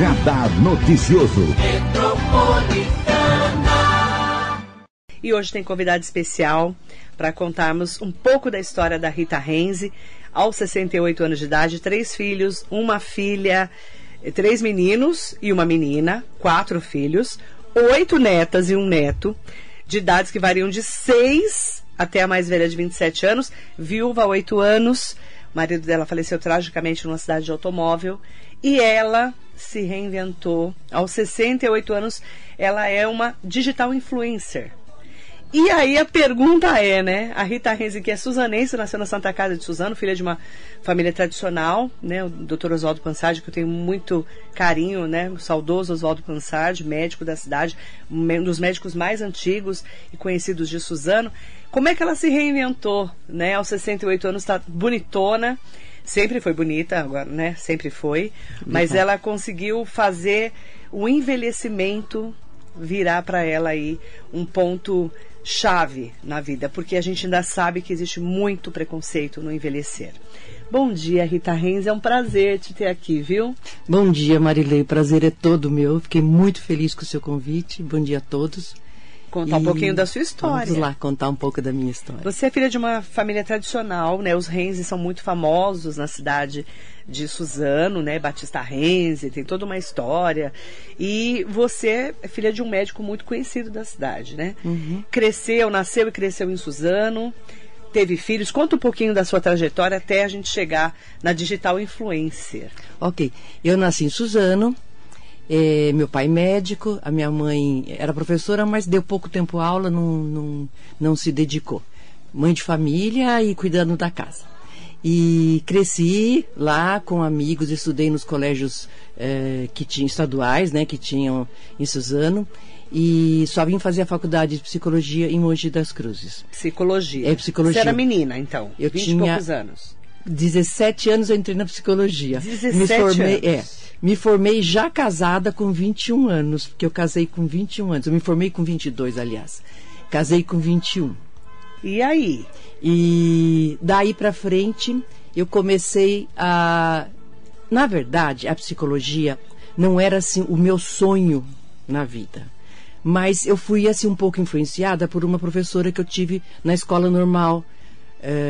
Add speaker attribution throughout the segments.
Speaker 1: Radar Noticioso.
Speaker 2: E hoje tem convidado especial para contarmos um pouco da história da Rita Renze, aos 68 anos de idade, três filhos, uma filha, três meninos e uma menina, quatro filhos, oito netas e um neto, de idades que variam de 6 até a mais velha de 27 anos, viúva há 8 anos. O marido dela faleceu tragicamente numa cidade de automóvel. E ela se reinventou. Aos 68 anos, ela é uma digital influencer. E aí a pergunta é, né? A Rita Renzi, que é suzanense, nasceu na Santa Casa de Suzano, filha de uma família tradicional, né? O doutor Oswaldo Pansardi, que eu tenho muito carinho, né? O saudoso Oswaldo Pansardi, médico da cidade, um dos médicos mais antigos e conhecidos de Suzano. Como é que ela se reinventou, né? Aos 68 anos, está bonitona. Sempre foi bonita, agora, né? Sempre foi. Mas ela conseguiu fazer o envelhecimento virar para ela aí um ponto chave na vida, porque a gente ainda sabe que existe muito preconceito no envelhecer. Bom dia, Rita Renz, é um prazer te ter aqui, viu?
Speaker 3: Bom dia, Marilei, prazer é todo meu. Fiquei muito feliz com o seu convite. Bom dia a todos.
Speaker 2: Contar e um pouquinho da sua história.
Speaker 3: Vamos lá, contar um pouco da minha história.
Speaker 2: Você é filha de uma família tradicional, né? Os Renzi são muito famosos na cidade de Suzano, né? Batista Renzi, tem toda uma história. E você é filha de um médico muito conhecido da cidade, né? Uhum. Cresceu, nasceu e cresceu em Suzano, teve filhos. Conta um pouquinho da sua trajetória até a gente chegar na digital influencer.
Speaker 3: Ok, eu nasci em Suzano, é, meu pai médico, a minha mãe era professora, mas deu pouco tempo aula, não, não, não se dedicou. Mãe de família e cuidando da casa. E cresci lá com amigos, estudei nos colégios é, que tinham estaduais, né, que tinham em Suzano. E só vim fazer a faculdade de psicologia em Mogi das Cruzes.
Speaker 2: Psicologia.
Speaker 3: É psicologia.
Speaker 2: Você era menina, então?
Speaker 3: Eu
Speaker 2: 20
Speaker 3: tinha
Speaker 2: poucos anos.
Speaker 3: 17 anos eu entrei na psicologia.
Speaker 2: 17
Speaker 3: Me formei,
Speaker 2: anos.
Speaker 3: é. Me formei já casada com 21 anos, porque eu casei com 21 anos. Eu me formei com 22, aliás. Casei com 21.
Speaker 2: E aí?
Speaker 3: E daí para frente eu comecei a na verdade, a psicologia não era assim o meu sonho na vida. Mas eu fui assim um pouco influenciada por uma professora que eu tive na escola normal,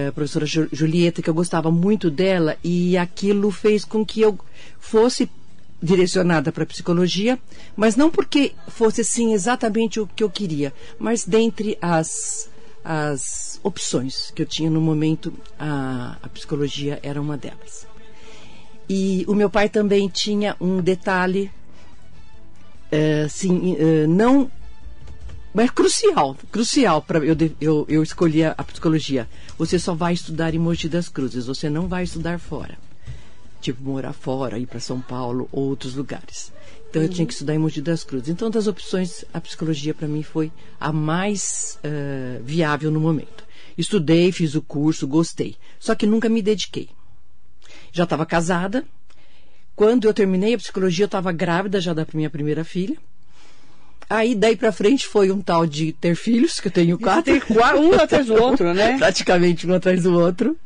Speaker 3: a professora Julieta, que eu gostava muito dela, e aquilo fez com que eu fosse direcionada para psicologia, mas não porque fosse assim exatamente o que eu queria, mas dentre as as opções que eu tinha no momento, a, a psicologia era uma delas. E o meu pai também tinha um detalhe, é, assim, é, não. Mas crucial, crucial para eu, eu, eu escolhi a, a psicologia. Você só vai estudar em Mogi das Cruzes, você não vai estudar fora. Tipo, morar fora, ir para São Paulo ou outros lugares. Então, eu tinha que estudar em Mogi das Cruzes. Então, das opções, a psicologia para mim foi a mais uh, viável no momento. Estudei, fiz o curso, gostei. Só que nunca me dediquei. Já estava casada. Quando eu terminei a psicologia, eu estava grávida já da minha primeira filha. Aí, daí pra frente, foi um tal de ter filhos, que eu tenho quatro.
Speaker 2: Tem um atrás do outro, né?
Speaker 3: Praticamente um atrás do outro.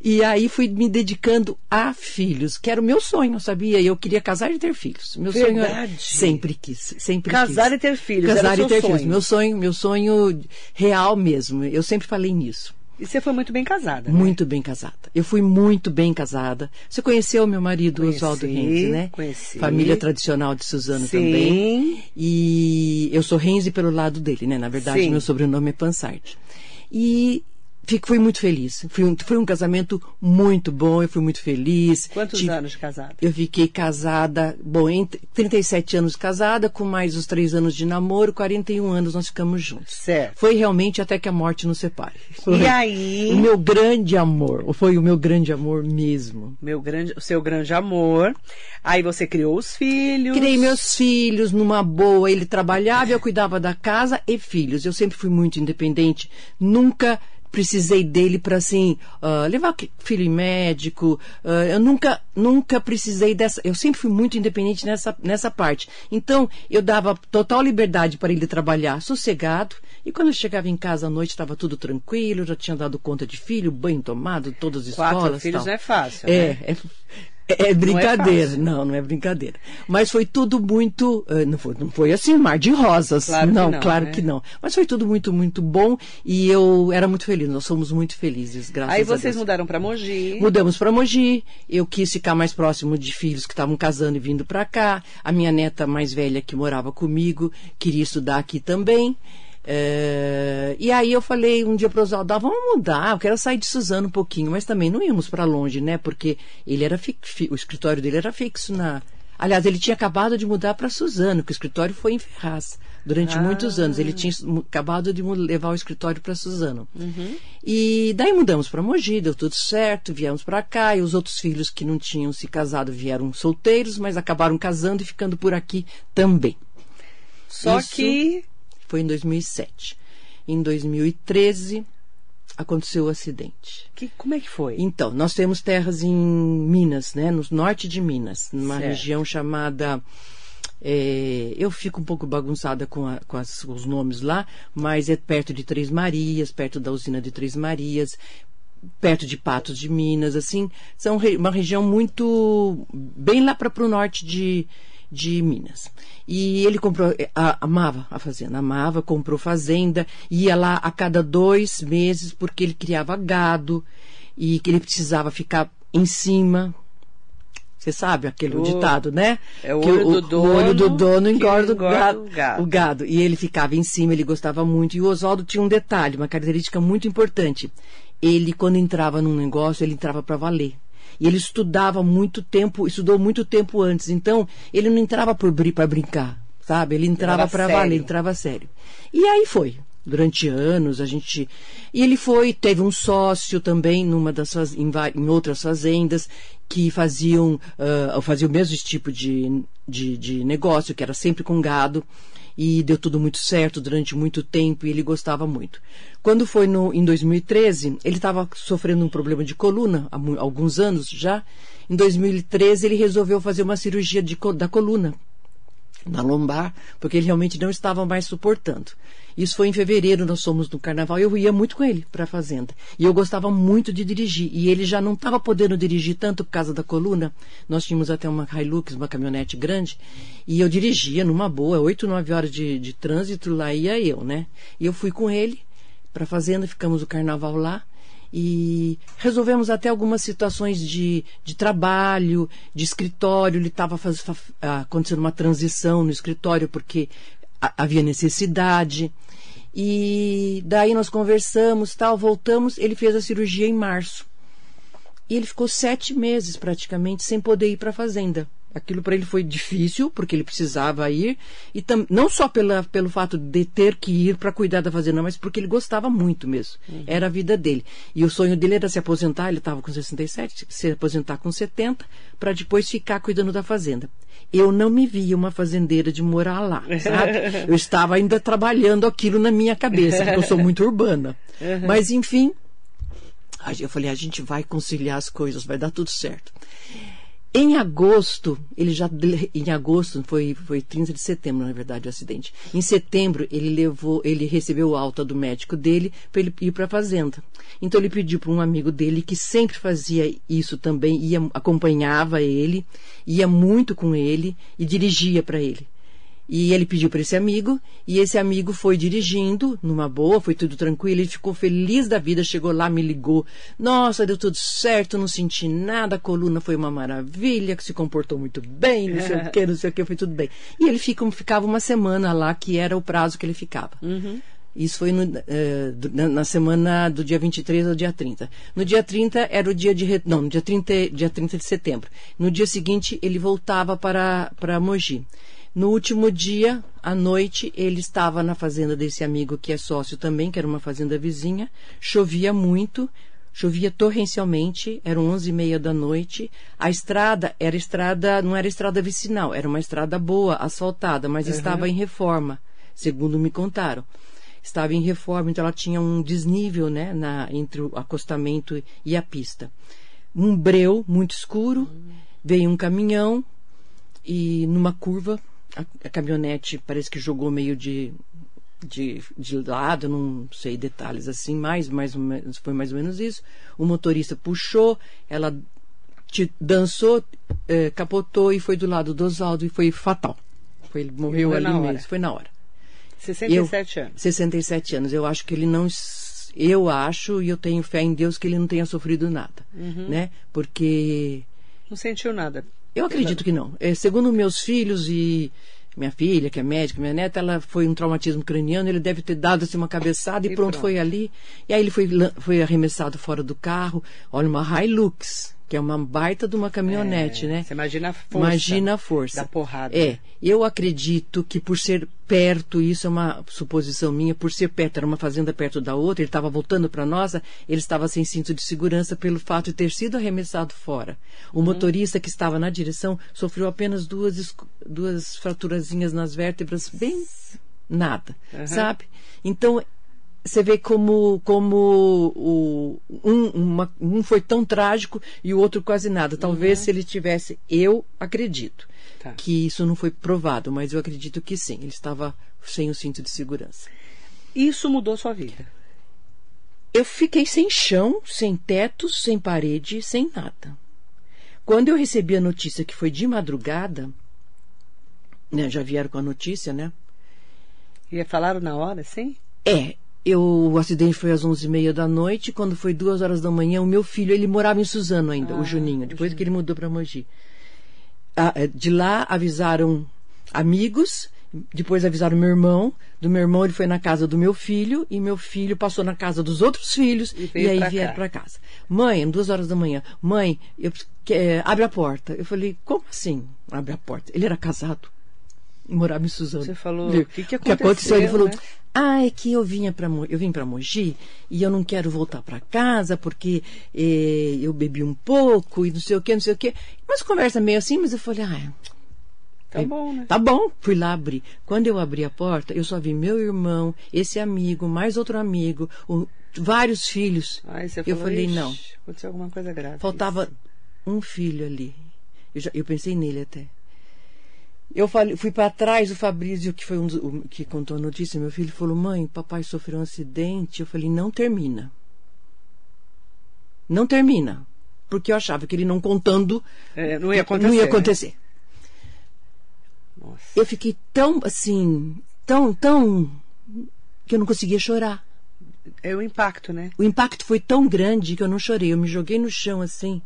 Speaker 3: E aí fui me dedicando a filhos, que era o meu sonho, sabia? Eu queria casar e ter filhos. Meu
Speaker 2: Verdade.
Speaker 3: sonho era... Sempre quis, sempre
Speaker 2: Casar
Speaker 3: quis.
Speaker 2: e ter filhos.
Speaker 3: Casar e ter
Speaker 2: seu
Speaker 3: filhos.
Speaker 2: sonho.
Speaker 3: Meu sonho, meu sonho real mesmo. Eu sempre falei nisso.
Speaker 2: E você foi muito bem casada, né?
Speaker 3: Muito bem casada. Eu fui muito bem casada. Você conheceu meu marido
Speaker 2: Conheci,
Speaker 3: Oswaldo Renzi, né?
Speaker 2: conheci.
Speaker 3: Família tradicional de Suzano
Speaker 2: Sim.
Speaker 3: também. E eu sou Renzi pelo lado dele, né? Na verdade,
Speaker 2: Sim.
Speaker 3: meu sobrenome é Pansart. E fico, fui muito feliz. Foi um, foi um casamento muito bom, eu fui muito feliz.
Speaker 2: Quantos
Speaker 3: Tive-
Speaker 2: anos de casada?
Speaker 3: eu fiquei casada, bom, em 37 anos casada, com mais os 3 anos de namoro, 41 anos nós ficamos juntos.
Speaker 2: Certo.
Speaker 3: Foi realmente até que a morte nos separe. Foi
Speaker 2: E aí,
Speaker 3: O meu grande amor, foi o meu grande amor mesmo.
Speaker 2: meu grande, o seu grande amor. Aí você criou os filhos.
Speaker 3: Criei meus filhos numa boa, ele trabalhava, eu cuidava da casa e filhos. Eu sempre fui muito independente, nunca precisei dele para assim ah, levar filho em médico. ah, eu nunca nunca precisei dessa. Eu sempre fui muito independente nessa nessa parte. Então eu dava total liberdade para ele trabalhar sossegado. E quando eu chegava em casa à noite estava tudo tranquilo, já tinha dado conta de filho, banho tomado, todas as
Speaker 2: Quatro
Speaker 3: escolas.
Speaker 2: filhos
Speaker 3: tal.
Speaker 2: é fácil,
Speaker 3: É,
Speaker 2: né?
Speaker 3: é É, é brincadeira, não, não, não, é brincadeira. Mas foi tudo muito. Uh, não, foi, não foi assim, mar de rosas. Claro não, não, claro né? que não. Mas foi tudo muito, muito bom e eu era muito feliz. Nós somos muito felizes, graças
Speaker 2: Aí
Speaker 3: a
Speaker 2: vocês mudaram para Mogi.
Speaker 3: Mudamos para Mogi. Eu quis ficar mais próximo de filhos que estavam casando e vindo para cá. A minha neta mais velha que morava comigo queria estudar aqui também. É, e aí eu falei um dia para o Oswaldo, ah, vamos mudar, eu quero sair de Suzano um pouquinho, mas também não íamos para longe, né? Porque ele era fi, fi, o escritório dele era fixo na. Aliás, ele tinha acabado de mudar para Suzano, que o escritório foi em Ferraz durante ah. muitos anos. Ele tinha acabado de levar o escritório para Suzano. Uhum. E daí mudamos para Mogi, deu tudo certo, viemos para cá e os outros filhos que não tinham se casado vieram solteiros, mas acabaram casando e ficando por aqui também.
Speaker 2: Só Isso... que
Speaker 3: foi em 2007. Em 2013 aconteceu o acidente.
Speaker 2: Que, como é que foi?
Speaker 3: Então, nós temos terras em Minas, né, no norte de Minas, numa certo. região chamada é, eu fico um pouco bagunçada com, a, com, as, os nomes lá, mas é perto de Três Marias, perto da usina de Três Marias, perto de Patos de Minas, assim, são re, uma região muito bem lá para o norte de, de Minas. E ele comprou, eh, a, amava a fazenda, amava, comprou fazenda, ia lá a cada dois meses porque ele criava gado e que ele precisava ficar em cima. Você sabe aquele o, ditado, né?
Speaker 2: É o olho, o, do, dono,
Speaker 3: o olho do dono engorda, engorda o, gado, o, gado. o gado. E ele ficava em cima, ele gostava muito. E o Oswaldo tinha um detalhe, uma característica muito importante. Ele, quando entrava num negócio, ele entrava para valer. E ele estudava muito tempo, estudou muito tempo antes. Então, ele não entrava para brincar, sabe? Ele entrava para valer, entrava sério. E aí foi. Durante anos a gente. E ele foi, teve um sócio também numa das em, em outras fazendas que faziam, uh, faziam o mesmo tipo de, de, de negócio, que era sempre com gado e deu tudo muito certo durante muito tempo e ele gostava muito. Quando foi no, em 2013, ele estava sofrendo um problema de coluna há alguns anos já. Em 2013, ele resolveu fazer uma cirurgia de, da coluna na lombar, porque ele realmente não estava mais suportando. Isso foi em fevereiro, nós fomos no carnaval, eu ia muito com ele para a fazenda. E eu gostava muito de dirigir. E ele já não estava podendo dirigir tanto por causa da coluna. Nós tínhamos até uma Hilux, uma caminhonete grande, e eu dirigia numa boa, oito, nove horas de, de trânsito, lá ia eu, né? E eu fui com ele para a fazenda, ficamos o carnaval lá e resolvemos até algumas situações de, de trabalho, de escritório. Ele estava acontecendo uma transição no escritório porque havia necessidade. E daí nós conversamos, tal, voltamos. Ele fez a cirurgia em março. E ele ficou sete meses praticamente sem poder ir para a fazenda. Aquilo para ele foi difícil, porque ele precisava ir, e tam, não só pela, pelo fato de ter que ir para cuidar da fazenda, mas porque ele gostava muito mesmo. Uhum. Era a vida dele. E o sonho dele era se aposentar, ele estava com 67, se aposentar com 70, para depois ficar cuidando da fazenda. Eu não me via uma fazendeira de morar lá, sabe? Eu estava ainda trabalhando aquilo na minha cabeça, porque eu sou muito urbana. Uhum. Mas, enfim, eu falei, a gente vai conciliar as coisas, vai dar tudo certo. Em agosto, ele já em agosto foi foi 30 de setembro, na verdade, o acidente. Em setembro, ele levou, ele recebeu alta do médico dele para ele ir para a fazenda. Então ele pediu para um amigo dele que sempre fazia isso também, ia acompanhava ele, ia muito com ele e dirigia para ele. E ele pediu para esse amigo, e esse amigo foi dirigindo, numa boa, foi tudo tranquilo, ele ficou feliz da vida, chegou lá, me ligou. Nossa, deu tudo certo, não senti nada, a coluna foi uma maravilha, que se comportou muito bem, não sei o que, não sei o que, foi tudo bem. E ele fica, ficava uma semana lá, que era o prazo que ele ficava. Uhum. Isso foi no, eh, na semana do dia 23 ao dia 30. No dia 30 era o dia de. Não, no dia 30, dia 30 de setembro. No dia seguinte, ele voltava para, para Mogi. No último dia, à noite, ele estava na fazenda desse amigo que é sócio também, que era uma fazenda vizinha. Chovia muito, chovia torrencialmente, eram onze e meia da noite. A estrada era estrada, não era estrada vicinal, era uma estrada boa, asfaltada, mas uhum. estava em reforma, segundo me contaram. Estava em reforma, então ela tinha um desnível, né, na, entre o acostamento e a pista. Um breu muito escuro, uhum. veio um caminhão e numa curva a, a caminhonete parece que jogou meio de, de, de lado, não sei detalhes assim, mais, mais foi mais ou menos isso. O motorista puxou, ela te- dançou, eh, capotou e foi do lado do Oswaldo e foi fatal. Foi, ele morreu
Speaker 2: foi
Speaker 3: ali mesmo, foi na hora.
Speaker 2: 67 anos.
Speaker 3: 67 anos. Eu acho que ele não. Eu acho e eu tenho fé em Deus que ele não tenha sofrido nada.
Speaker 2: Uhum.
Speaker 3: Né? Porque
Speaker 2: Não sentiu nada.
Speaker 3: Eu acredito que não. É, segundo meus filhos e minha filha, que é médica, minha neta, ela foi um traumatismo craniano, ele deve ter dado assim, uma cabeçada e,
Speaker 2: E
Speaker 3: pronto,
Speaker 2: pronto.
Speaker 3: foi ali. E aí ele foi, foi arremessado fora do carro. Olha, uma Hilux, que é uma baita de uma caminhonete,
Speaker 2: É,
Speaker 3: né?
Speaker 2: Você imagina a força.
Speaker 3: Imagina a força.
Speaker 2: Da porrada.
Speaker 3: É, eu acredito que por ser perto, isso é uma suposição minha, por ser perto, era uma fazenda perto da outra, ele estava voltando para nós, ele estava sem cinto de segurança pelo fato de ter sido arremessado fora. O
Speaker 2: Uhum.
Speaker 3: motorista que estava na direção sofreu apenas duas, duas fraturazinhas nas vértebras, bem nada,
Speaker 2: Uhum.
Speaker 3: sabe? Então, você vê como, como o, um, uma- um foi tão trágico e o outro quase nada. Talvez se ele tivesse, eu acredito
Speaker 2: Tá.
Speaker 3: que isso não foi provado, mas eu acredito que sim, ele estava sem o cinto de segurança.
Speaker 2: Isso mudou sua vida.
Speaker 3: Eu fiquei sem chão, sem teto, sem parede, sem nada. Quando eu recebi a notícia que foi de madrugada, né, já vieram com a notícia, né?
Speaker 2: E falaram na hora, sim?
Speaker 3: É, eu, o acidente foi às onze e meia da noite. Quando foi duas horas da manhã, o meu filho, ele morava em Suzano ainda,
Speaker 2: Ah,
Speaker 3: o Juninho, depois que ele mudou para Mogi. Ah, é, de lá avisaram amigos, depois avisaram meu irmão. Do meu irmão, ele foi na casa do meu filho, e meu filho passou na casa dos outros filhos,
Speaker 2: E
Speaker 3: e, aí
Speaker 2: pra
Speaker 3: vieram para casa. Mãe, duas horas da manhã, mãe, eu, é, abre a porta. Eu falei, como assim? Abre a porta. Ele era casado. Morava em Suzano.
Speaker 2: Você falou, o que que
Speaker 3: Ele
Speaker 2: aconteceu,
Speaker 3: falou,
Speaker 2: né?
Speaker 3: ah, é que eu vinha para eu vim para Mogi e eu não quero voltar para casa porque eh, eu bebi um pouco e não sei o que, não sei o que. Mas conversa meio assim, mas eu falei, ah,
Speaker 2: Tá bom, né?
Speaker 3: tá bom. Fui lá abrir. Quando eu abri a porta, eu só vi meu irmão, esse amigo, mais outro amigo, o- vários filhos.
Speaker 2: Aí você
Speaker 3: eu
Speaker 2: falou,
Speaker 3: falei,
Speaker 2: "Ixi,
Speaker 3: não.
Speaker 2: Aconteceu alguma coisa grave.
Speaker 3: Faltava um filho ali. Eu, já- eu pensei nele até. Eu falei, fui para trás, o Fabrício, que foi um dos- o que contou a notícia, meu filho falou: "Mãe, papai sofreu um acidente". Eu falei: "Não termina". Não termina, porque eu achava que ele não contando
Speaker 2: É, não ia acontecer.
Speaker 3: não ia
Speaker 2: né?
Speaker 3: acontecer.
Speaker 2: Nossa.
Speaker 3: Eu fiquei tão assim, tão, tão que eu não conseguia chorar.
Speaker 2: É o impacto, né?
Speaker 3: O impacto foi tão grande que eu não chorei. Eu me joguei no chão assim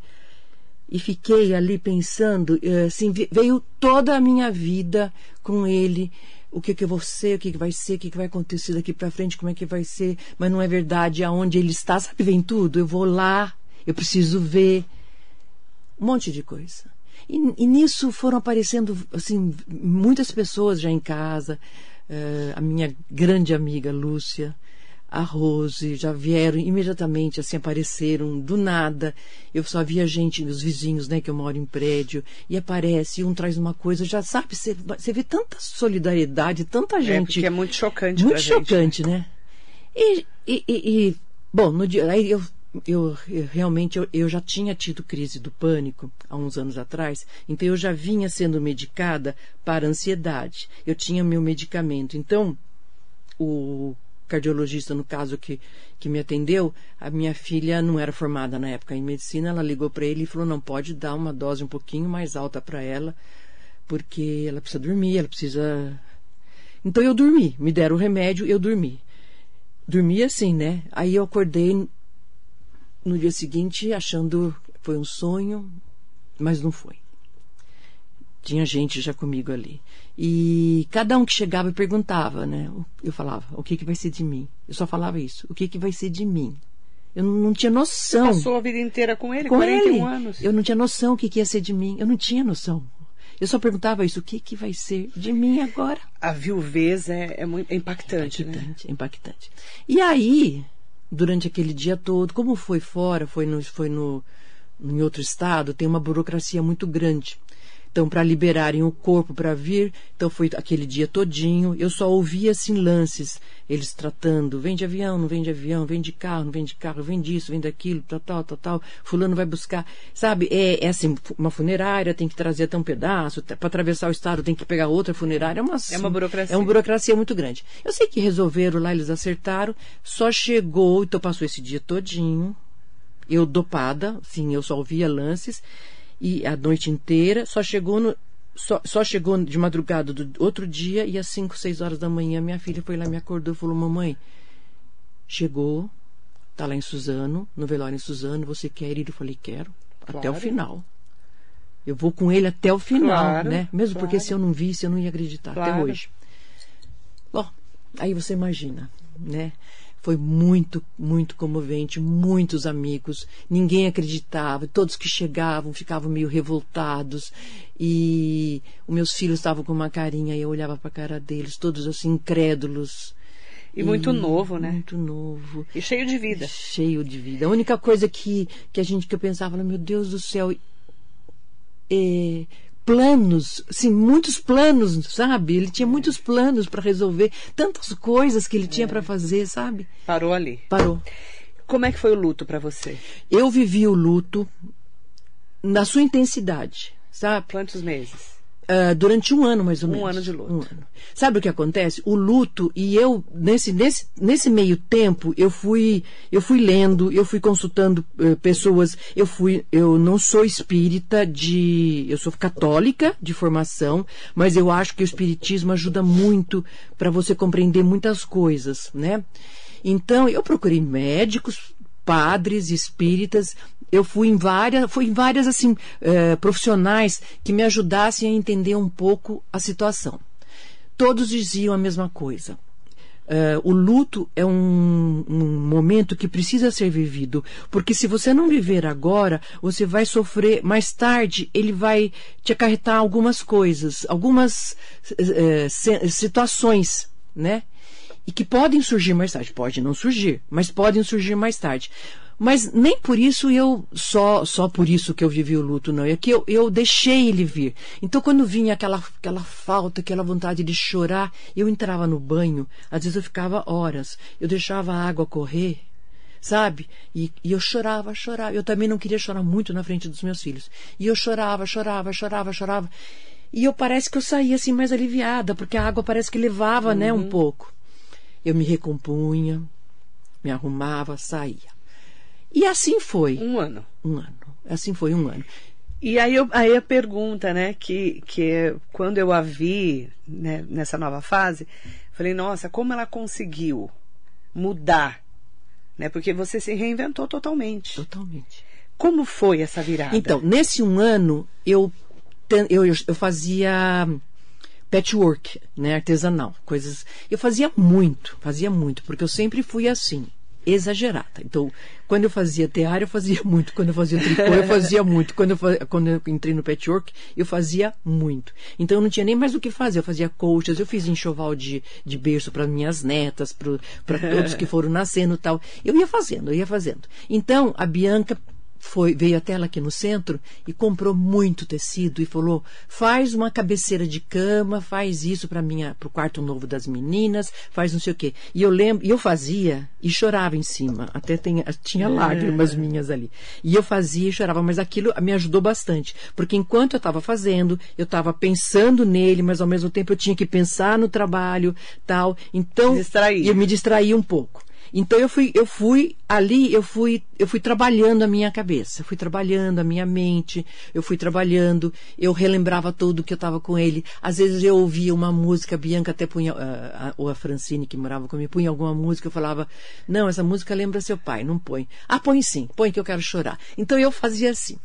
Speaker 3: e fiquei ali pensando. eh, Assim, ve- veio toda a minha vida com ele. O que, que eu vou ser, o que, que vai ser, o que, que vai acontecer daqui para frente, como é que vai ser. Mas não é verdade, aonde ele está, sabe, vem tudo. Eu vou lá, eu preciso ver. Um monte de coisa. E, e nisso foram aparecendo, assim, muitas pessoas já em casa. eh, a minha grande amiga Lúcia, a Rose, já vieram imediatamente, assim, apareceram do nada. Eu só via gente, os vizinhos, né, que eu moro em prédio, e aparece, um traz uma coisa, já sabe, você vê tanta solidariedade, tanta
Speaker 2: É,
Speaker 3: gente.
Speaker 2: porque é muito chocante
Speaker 3: Muito
Speaker 2: pra gente, né?
Speaker 3: chocante, né? E, e, e- e, bom, no dia, aí eu, eu, eu realmente eu, eu já tinha tido crise do pânico há uns anos atrás, então eu já vinha sendo medicada para ansiedade. Eu tinha meu medicamento. Então, o cardiologista, no caso, que, que me atendeu, a minha filha não era formada na época em medicina, ela ligou para ele e falou: não, pode dar uma dose um pouquinho mais alta para ela, porque ela precisa dormir, ela precisa. Então eu dormi, me deram o remédio, eu dormi. Dormi assim, né? Aí eu acordei no dia seguinte achando que foi um sonho, mas não foi. Tinha gente já comigo ali. E cada um que chegava perguntava, né? Eu falava, o que, que vai ser de mim? Eu só falava isso, o que, que vai ser de mim? Eu não, tinha noção.
Speaker 2: Passou a vida inteira com ele,
Speaker 3: com
Speaker 2: 41
Speaker 3: ele.
Speaker 2: anos.
Speaker 3: Eu não tinha noção o que, que ia ser de mim. Eu não tinha noção. Eu só perguntava isso, o que, que vai ser de mim agora?
Speaker 2: A viuvez é, é muito é impactante, né?
Speaker 3: impactante, impactante. E aí, durante aquele dia todo, como foi fora, foi no, foi no em outro estado, tem uma burocracia muito grande. Então, para liberarem o corpo para vir, então foi aquele dia todinho. Eu só ouvia assim lances, eles tratando, vem de avião, não vem de avião, vem de carro, não vem de carro, vem disso, vem daquilo, tal, tal, tal, tal. Fulano vai buscar, sabe? É, é assim, uma funerária tem que trazer até um pedaço, para atravessar o estado tem que pegar outra funerária, é uma,
Speaker 2: É uma burocracia.
Speaker 3: É uma burocracia muito grande. Eu sei que resolveram lá, eles acertaram, só chegou, então passou esse dia todinho, eu dopada, sim, eu só ouvia lances. E a noite inteira, só chegou no, só, só, chegou de madrugada do outro dia e às 5, 6 horas da manhã minha filha foi lá me acordou e falou: "Mamãe, chegou, tá lá em Suzano, no velório em Suzano, você quer ir?" Eu falei: "Quero, claro. até o final." Eu vou com ele até o final, claro, né? Mesmo claro. porque se eu não visse, eu não ia acreditar até hoje. Bom, aí você imagina, né? Foi muito, muito comovente, muitos amigos, ninguém acreditava, todos que chegavam ficavam meio revoltados e os meus filhos estavam com uma carinha e eu olhava para a cara deles, todos assim incrédulos.
Speaker 2: E, e muito novo, né?
Speaker 3: Muito novo.
Speaker 2: E cheio de vida.
Speaker 3: Cheio de vida. A única coisa que, que a gente que eu pensava, meu Deus do céu, é, planos, sim, muitos planos, sabe? Ele tinha muitos planos para resolver, tantas coisas que ele tinha é. para fazer, sabe?
Speaker 2: Parou ali.
Speaker 3: Parou.
Speaker 2: Como é que foi o luto para você?
Speaker 3: Eu vivi o luto na sua intensidade, sabe?
Speaker 2: Quantos meses?
Speaker 3: Uh, durante um ano, mais ou menos.
Speaker 2: Um ano de luto. Um
Speaker 3: ano. Sabe o que acontece? O luto, e eu, nesse, nesse, nesse meio tempo, eu fui, eu fui lendo, eu fui consultando uh, pessoas, eu fui, eu não sou espírita de, eu sou católica de formação, mas eu acho que o espiritismo ajuda muito para você compreender muitas coisas, né? Então, eu procurei médicos, padres, espíritas, eu fui em várias, fui em várias assim eh, profissionais que me ajudassem a entender um pouco a situação. Todos diziam a mesma coisa. Uh, o luto é um, um, momento que precisa ser vivido, porque se você não viver agora, você vai sofrer mais tarde. Ele vai te acarretar algumas coisas, algumas uh, situações, né? E que podem surgir mais tarde. Pode não surgir, mas podem surgir mais tarde. Mas nem por isso eu, só, só por isso que eu vivi o luto, não. É que eu, eu deixei ele vir. Então, quando vinha aquela, aquela falta, aquela vontade de chorar, eu entrava no banho, às vezes eu ficava horas, eu deixava a água correr, sabe? E, e, eu chorava, chorava. Eu também não queria chorar muito na frente dos meus filhos. E eu chorava, chorava, chorava, chorava. E eu parece que eu saía assim mais aliviada, porque a água parece que levava, uhum. né, um uhum. pouco. Eu me recompunha, me arrumava, saía. E assim foi.
Speaker 2: Um ano.
Speaker 3: Um ano. Assim foi um ano.
Speaker 2: E aí, eu, aí a pergunta, né, que, que quando eu a vi né, nessa nova fase, falei, nossa, como ela conseguiu mudar, né? Porque você se reinventou totalmente.
Speaker 3: Totalmente.
Speaker 2: Como foi essa virada?
Speaker 3: Então, nesse um ano, eu, eu, eu fazia patchwork, né, artesanal, coisas. Eu fazia muito, fazia muito, porque eu sempre fui assim exagerada. Então, quando eu fazia tear, eu fazia muito. Quando eu fazia tricô, eu fazia muito. Quando eu, fazia, quando eu entrei no patchwork, eu fazia muito. Então, eu não tinha nem mais o que fazer. Eu fazia colchas, eu fiz enxoval de, de berço para minhas netas, para todos que foram nascendo tal. Eu ia fazendo, eu ia fazendo. Então, a Bianca foi, veio até ela aqui no centro e comprou muito tecido e falou: faz uma cabeceira de cama, faz isso para minha para o quarto novo das meninas, faz não sei o quê. E eu lembro, e eu fazia e chorava em cima, até tem, tinha lágrimas é. minhas ali. E eu fazia e chorava, mas aquilo me ajudou bastante, porque enquanto eu estava fazendo, eu estava pensando nele, mas ao mesmo tempo eu tinha que pensar no trabalho, tal. Então,
Speaker 2: Distrair.
Speaker 3: eu me distraía um pouco. Então eu fui, eu fui ali, eu fui, eu fui trabalhando a minha cabeça, fui trabalhando a minha mente, eu fui trabalhando, eu relembrava tudo que eu estava com ele. Às vezes eu ouvia uma música, a Bianca até punha, uh, ou a Francine que morava comigo, punha alguma música, eu falava, não, essa música lembra seu pai, não põe. Ah, põe sim, põe que eu quero chorar. Então eu fazia assim.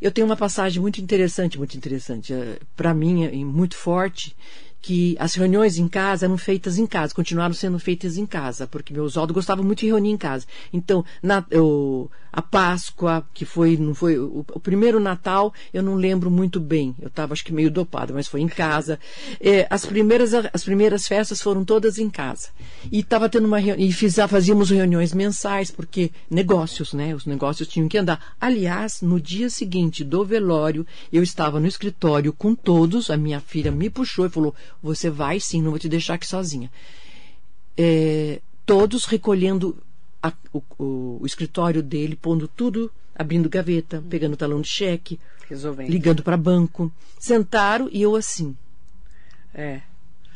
Speaker 3: Eu tenho uma passagem muito interessante, muito interessante, uh, para mim, muito forte, que as reuniões em casa eram feitas em casa, continuaram sendo feitas em casa, porque meu Oswaldo gostava muito de reunir em casa. Então, na, eu, a Páscoa, que foi, não foi o, o, primeiro Natal, eu não lembro muito bem. Eu estava acho que meio dopada, mas foi em casa. É, as primeiras as primeiras festas foram todas em casa. E estava tendo uma e fiz, fazíamos reuniões mensais, porque negócios, né? Os negócios tinham que andar. Aliás, no dia seguinte do velório, eu estava no escritório com todos, a minha filha me puxou e falou: você vai sim, não vou te deixar aqui sozinha. É, todos recolhendo a, o, o, o, escritório dele, pondo tudo, abrindo gaveta, pegando talão de cheque,
Speaker 2: Resolvendo.
Speaker 3: ligando para banco. Sentaram e eu assim.
Speaker 2: É.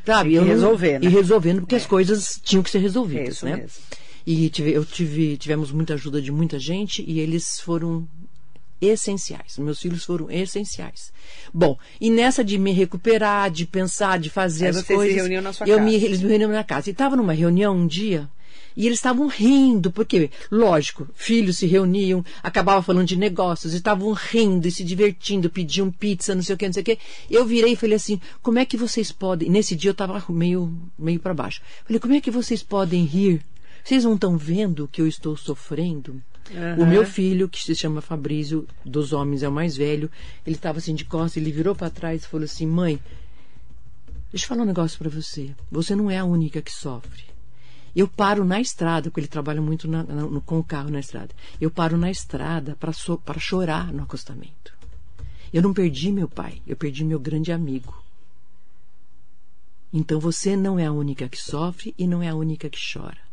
Speaker 3: Sabe?
Speaker 2: Eu resolver,
Speaker 3: né? E resolvendo, porque é. as coisas tinham que ser resolvidas,
Speaker 2: é
Speaker 3: né?
Speaker 2: Mesmo.
Speaker 3: E tive, eu tive, tivemos muita ajuda de muita gente e eles foram essenciais. Meus filhos foram essenciais. Bom, e nessa de me recuperar, de pensar, de fazer
Speaker 2: Aí
Speaker 3: as
Speaker 2: vocês se
Speaker 3: coisas.
Speaker 2: reuniam na sua
Speaker 3: eu
Speaker 2: casa.
Speaker 3: Me, eles me reuniam na casa. E estava numa reunião um dia. E eles estavam rindo, porque, lógico, filhos se reuniam, acabava falando de negócios, estavam rindo e se divertindo, pediam pizza, não sei o que, não sei o que. Eu virei e falei assim, como é que vocês podem... Nesse dia eu estava meio, meio para baixo. Falei, como é que vocês podem rir? Vocês não estão vendo que eu estou sofrendo? O meu filho, que se chama Fabrício, dos homens é o mais velho, ele estava assim de costas, ele virou para trás e falou assim: Mãe, deixa eu falar um negócio para você. Você não é a única que sofre. Eu paro na estrada, porque ele trabalha muito na- na- com o carro na estrada. Eu paro na estrada para so, para chorar no acostamento. Eu não perdi meu pai, eu perdi meu grande amigo. Então você não é a única que sofre e não é a única que chora.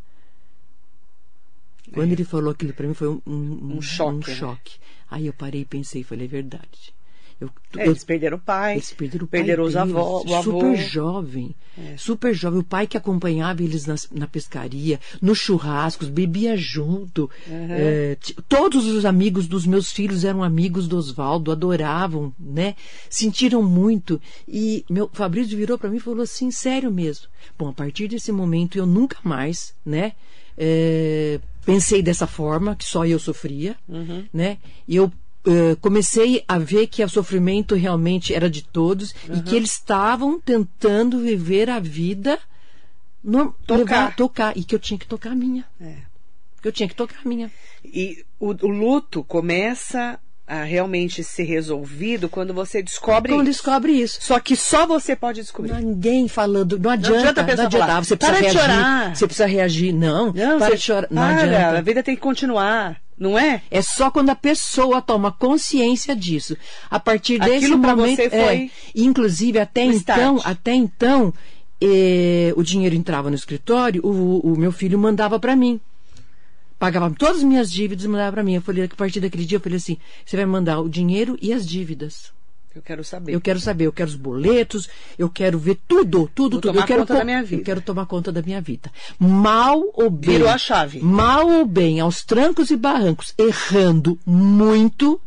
Speaker 3: Quando ele falou aquilo para mim foi um, um,
Speaker 2: Um choque, né?
Speaker 3: choque. Aí eu parei e pensei, e falei, é verdade. Eu,
Speaker 2: É,
Speaker 3: eu-
Speaker 2: eles perderam o pai.
Speaker 3: eles perderam o pai
Speaker 2: perderam os avós, o avô.
Speaker 3: Super jovem. Super jovem. O pai que acompanhava eles nas- na, pescaria, nos churrascos, bebia junto. É, t- todos os amigos dos meus filhos eram amigos do Oswaldo, adoravam, né? Sentiram muito. E meu Fabrício virou para mim e falou assim, sério mesmo. Bom, a partir desse momento eu nunca mais, né? é, pensei dessa forma, que só eu sofria, né? E eu eh, comecei a ver que o sofrimento realmente era de todos e que eles estavam tentando viver a vida no,
Speaker 2: Tocar.
Speaker 3: levar- tocar e que eu tinha que tocar a minha
Speaker 2: É.
Speaker 3: que eu tinha que tocar a minha
Speaker 2: E o, o luto começa a realmente ser resolvido quando você descobre
Speaker 3: quando
Speaker 2: isso.
Speaker 3: descobre isso
Speaker 2: Só que só você pode descobrir.
Speaker 3: ninguém falando não adianta
Speaker 2: adianta a
Speaker 3: não adianta,
Speaker 2: falar,
Speaker 3: você precisa
Speaker 2: "Para de
Speaker 3: reagir
Speaker 2: chorar."
Speaker 3: você precisa reagir não,
Speaker 2: Não,
Speaker 3: para de chorar não
Speaker 2: para,
Speaker 3: adianta
Speaker 2: a vida tem que continuar, não é?
Speaker 3: É só quando a pessoa toma consciência disso. A partir desse
Speaker 2: Aquilo
Speaker 3: momento,
Speaker 2: você foi
Speaker 3: é, inclusive até então,
Speaker 2: start.
Speaker 3: até então, eh, o dinheiro entrava no escritório, o, o meu filho mandava para mim. Pagava todas as minhas dívidas e mandava para mim. Eu falei, a partir daquele dia, eu falei assim: você vai mandar o dinheiro e as dívidas.
Speaker 2: Eu quero saber.
Speaker 3: Eu quero saber, eu quero os boletos, eu quero ver tudo, tudo,
Speaker 2: Vou
Speaker 3: tudo.
Speaker 2: tomar
Speaker 3: eu quero
Speaker 2: conta da minha vida.
Speaker 3: Eu quero tomar conta da minha vida. Mal ou bem.
Speaker 2: Virou a chave.
Speaker 3: Mal ou bem, aos trancos e barrancos, errando muito,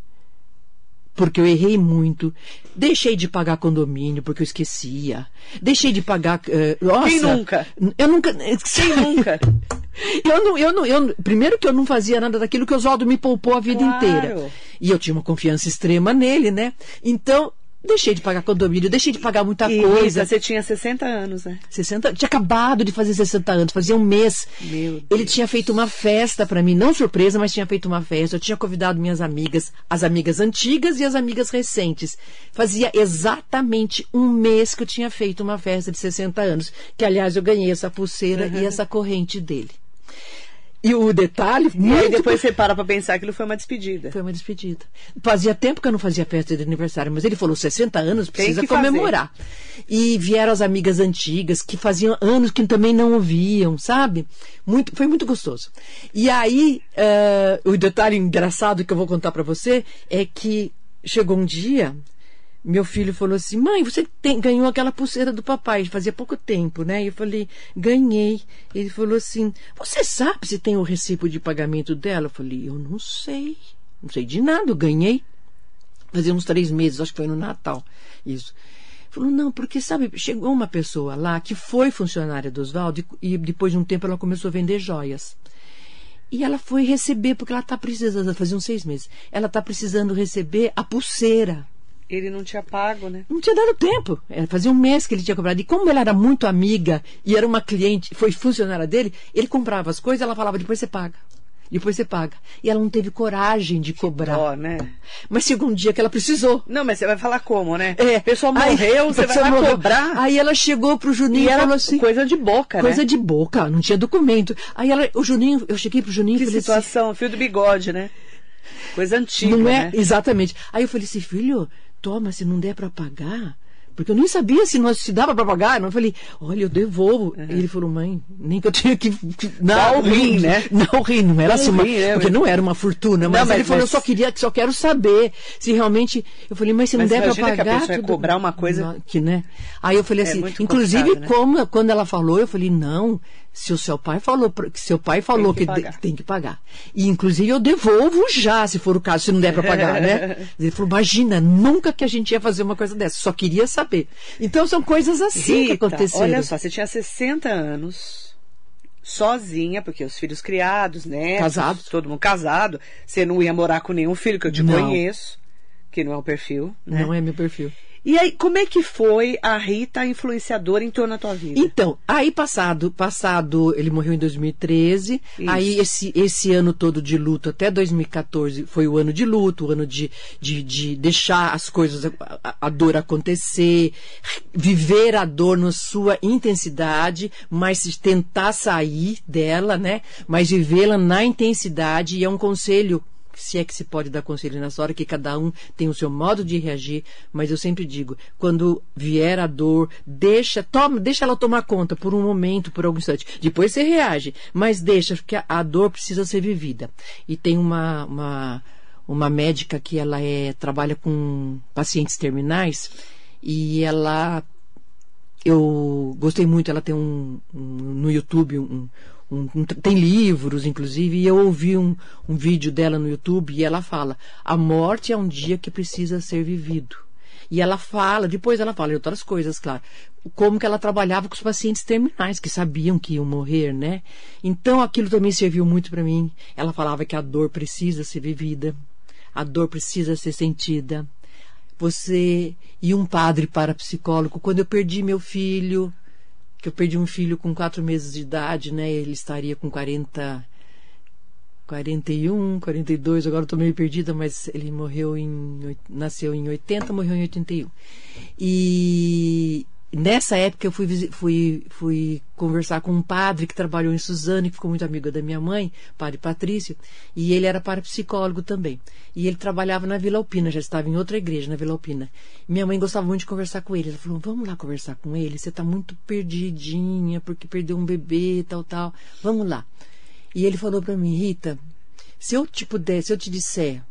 Speaker 3: porque eu errei muito. Deixei de pagar condomínio porque eu esquecia. Deixei de pagar. eh, nossa,
Speaker 2: Quem nunca?
Speaker 3: Eu nunca.
Speaker 2: Quem nunca?
Speaker 3: Eu não, eu não, eu, primeiro que eu não fazia nada daquilo que o Oswaldo me poupou a vida
Speaker 2: Claro.
Speaker 3: inteira. E eu tinha uma confiança extrema nele, né? Então, deixei de pagar condomínio, deixei de pagar muita
Speaker 2: E
Speaker 3: coisa.
Speaker 2: Rita, você tinha 60 anos, né?
Speaker 3: 60, tinha acabado de fazer 60 anos, fazia um mês.
Speaker 2: Meu Deus.
Speaker 3: Ele tinha feito uma festa para mim, não surpresa, mas tinha feito uma festa. Eu tinha convidado minhas amigas, as amigas antigas e as amigas recentes. Fazia exatamente um mês que eu tinha feito uma festa de 60 anos, que aliás eu ganhei essa pulseira e essa corrente dele. E o detalhe,
Speaker 2: E aí
Speaker 3: muito
Speaker 2: depois você para pra pensar que aquilo foi uma despedida.
Speaker 3: foi uma despedida. Fazia tempo que eu não fazia festa de aniversário, mas ele falou 60 anos, precisa
Speaker 2: que fazer.
Speaker 3: comemorar. E vieram as amigas antigas que faziam anos que também não ouviam, sabe? Muito, foi muito gostoso. E aí, eh, o detalhe engraçado que eu vou contar para você é que chegou um dia, meu filho falou assim: Mãe, você tem- ganhou aquela pulseira do papai, fazia pouco tempo, né? E eu falei: Ganhei. Ele falou assim: Você sabe se tem o recibo de pagamento dela? Eu falei: Eu não sei. Não sei de nada, eu ganhei. Fazia uns três meses, acho que foi no Natal. Isso. Falou, não, porque sabe, chegou uma pessoa lá que foi funcionária do Oswaldo e depois de um tempo ela começou a vender joias. E ela foi receber, porque ela está precisando, fazia uns seis meses, ela está precisando receber a pulseira.
Speaker 2: Ele não tinha pago, né?
Speaker 3: Não tinha dado tempo. É, fazia um mês que ele tinha comprado. E como ela era muito amiga e era uma cliente, foi funcionária dele, ele comprava as coisas, ela falava, depois você paga. Depois você paga. E ela não teve coragem de cobrar.
Speaker 2: Ó, né?
Speaker 3: Mas chegou um dia que ela precisou.
Speaker 2: Não, mas você vai falar como, né?
Speaker 3: É.
Speaker 2: A pessoa
Speaker 3: Aí-
Speaker 2: morreu,
Speaker 3: a
Speaker 2: você vai lá
Speaker 3: morreu.
Speaker 2: cobrar.
Speaker 3: Aí ela chegou pro Juninho
Speaker 2: E
Speaker 3: e
Speaker 2: era
Speaker 3: falou assim.
Speaker 2: coisa de boca,
Speaker 3: Coisa
Speaker 2: né?
Speaker 3: de boca, não tinha documento. Aí ela, o Juninho, eu cheguei pro Juninho
Speaker 2: Que
Speaker 3: e falei assim,
Speaker 2: situação, fio do bigode, né? Coisa antiga,
Speaker 3: não é
Speaker 2: né?
Speaker 3: exatamente. Aí eu falei assim, filho, toma, se não der para pagar, porque eu nem sabia se nós se dava para pagar. Eu falei, olha, eu devolvo. E ele falou, mãe, nem que eu tinha que
Speaker 2: Dá o rim, né?
Speaker 3: Não, o rim, não era assim,
Speaker 2: rim, né?
Speaker 3: porque não era uma fortuna. Mas,
Speaker 2: Não, mas-
Speaker 3: ele falou,
Speaker 2: mas-
Speaker 3: eu só queria, só quero saber se realmente. Eu falei, mas se não
Speaker 2: Mas
Speaker 3: der para
Speaker 2: imagina que a
Speaker 3: pagar.
Speaker 2: pessoa
Speaker 3: tudo-
Speaker 2: cobrar uma coisa-
Speaker 3: Não, que né? Aí eu falei
Speaker 2: É
Speaker 3: assim, inclusive
Speaker 2: né?
Speaker 3: como quando ela falou, eu falei, não, se o seu pai falou, que seu pai falou
Speaker 2: Tem
Speaker 3: que,
Speaker 2: que
Speaker 3: de- que tem que pagar. E inclusive eu devolvo já, se for o caso, se não der para pagar, né? Ele falou: "Imagina, nunca que a gente ia fazer uma coisa dessa, só queria saber". Então são coisas assim que
Speaker 2: Rita,
Speaker 3: aconteceram.
Speaker 2: olha só, você tinha 60 anos, sozinha, porque os filhos criados, né?
Speaker 3: Casados.
Speaker 2: Todo mundo casado. Você não ia morar com nenhum filho que eu te
Speaker 3: Não.
Speaker 2: conheço, que não é o perfil, né?
Speaker 3: Não é meu perfil.
Speaker 2: E aí, como é que foi a Rita influenciadora em torno da tua vida?
Speaker 3: Então, aí passado, passado, ele morreu em 2013.
Speaker 2: Isso.
Speaker 3: Aí esse, esse ano todo de luto até 2014 foi o ano de luto, o ano de, de, de deixar as coisas, a, a- dor acontecer, viver a dor na sua intensidade, mas tentar sair dela, né? Mas vivê-la na intensidade e é um conselho se é que se pode dar conselho nessa hora, que cada um tem o seu modo de reagir, mas eu sempre digo, quando vier a dor, deixa, toma, deixa ela tomar conta por um momento, por algum instante. Depois você reage, mas deixa, porque a, a dor precisa ser vivida. E tem uma, uma, uma médica que ela é, trabalha com pacientes terminais e ela eu gostei muito, ela tem um, um- no YouTube um, um- um- tem livros, inclusive, e eu ouvi um, um vídeo dela no YouTube e ela fala: a morte é um dia que precisa ser vivido. E ela fala, depois ela fala de outras coisas, claro, como que ela trabalhava com os pacientes terminais, que sabiam que iam morrer, né? Então aquilo também serviu muito para mim. Ela falava que a dor precisa ser vivida, a dor precisa ser sentida você e um padre parapsicólogo. Quando eu perdi meu filho, que eu perdi um filho com quatro meses de idade, né? Ele estaria com 40, 41, 42, agora tô meio perdida, mas ele morreu em, nasceu em 80, morreu em 81. E nessa época eu fui, fui, fui conversar com um padre que trabalhou em Suzano, que ficou muito amigo da minha mãe, padre Patrício, e ele era parapsicólogo também. E ele trabalhava na Vila Alpina, já estava em outra igreja, na Vila Alpina. Minha mãe gostava muito de conversar com ele. Ela falou: Vamos lá conversar com ele, você está muito perdidinha, porque perdeu um bebê, tal, tal. Vamos lá. E ele falou para mim, Rita, se eu te puder, se eu te disser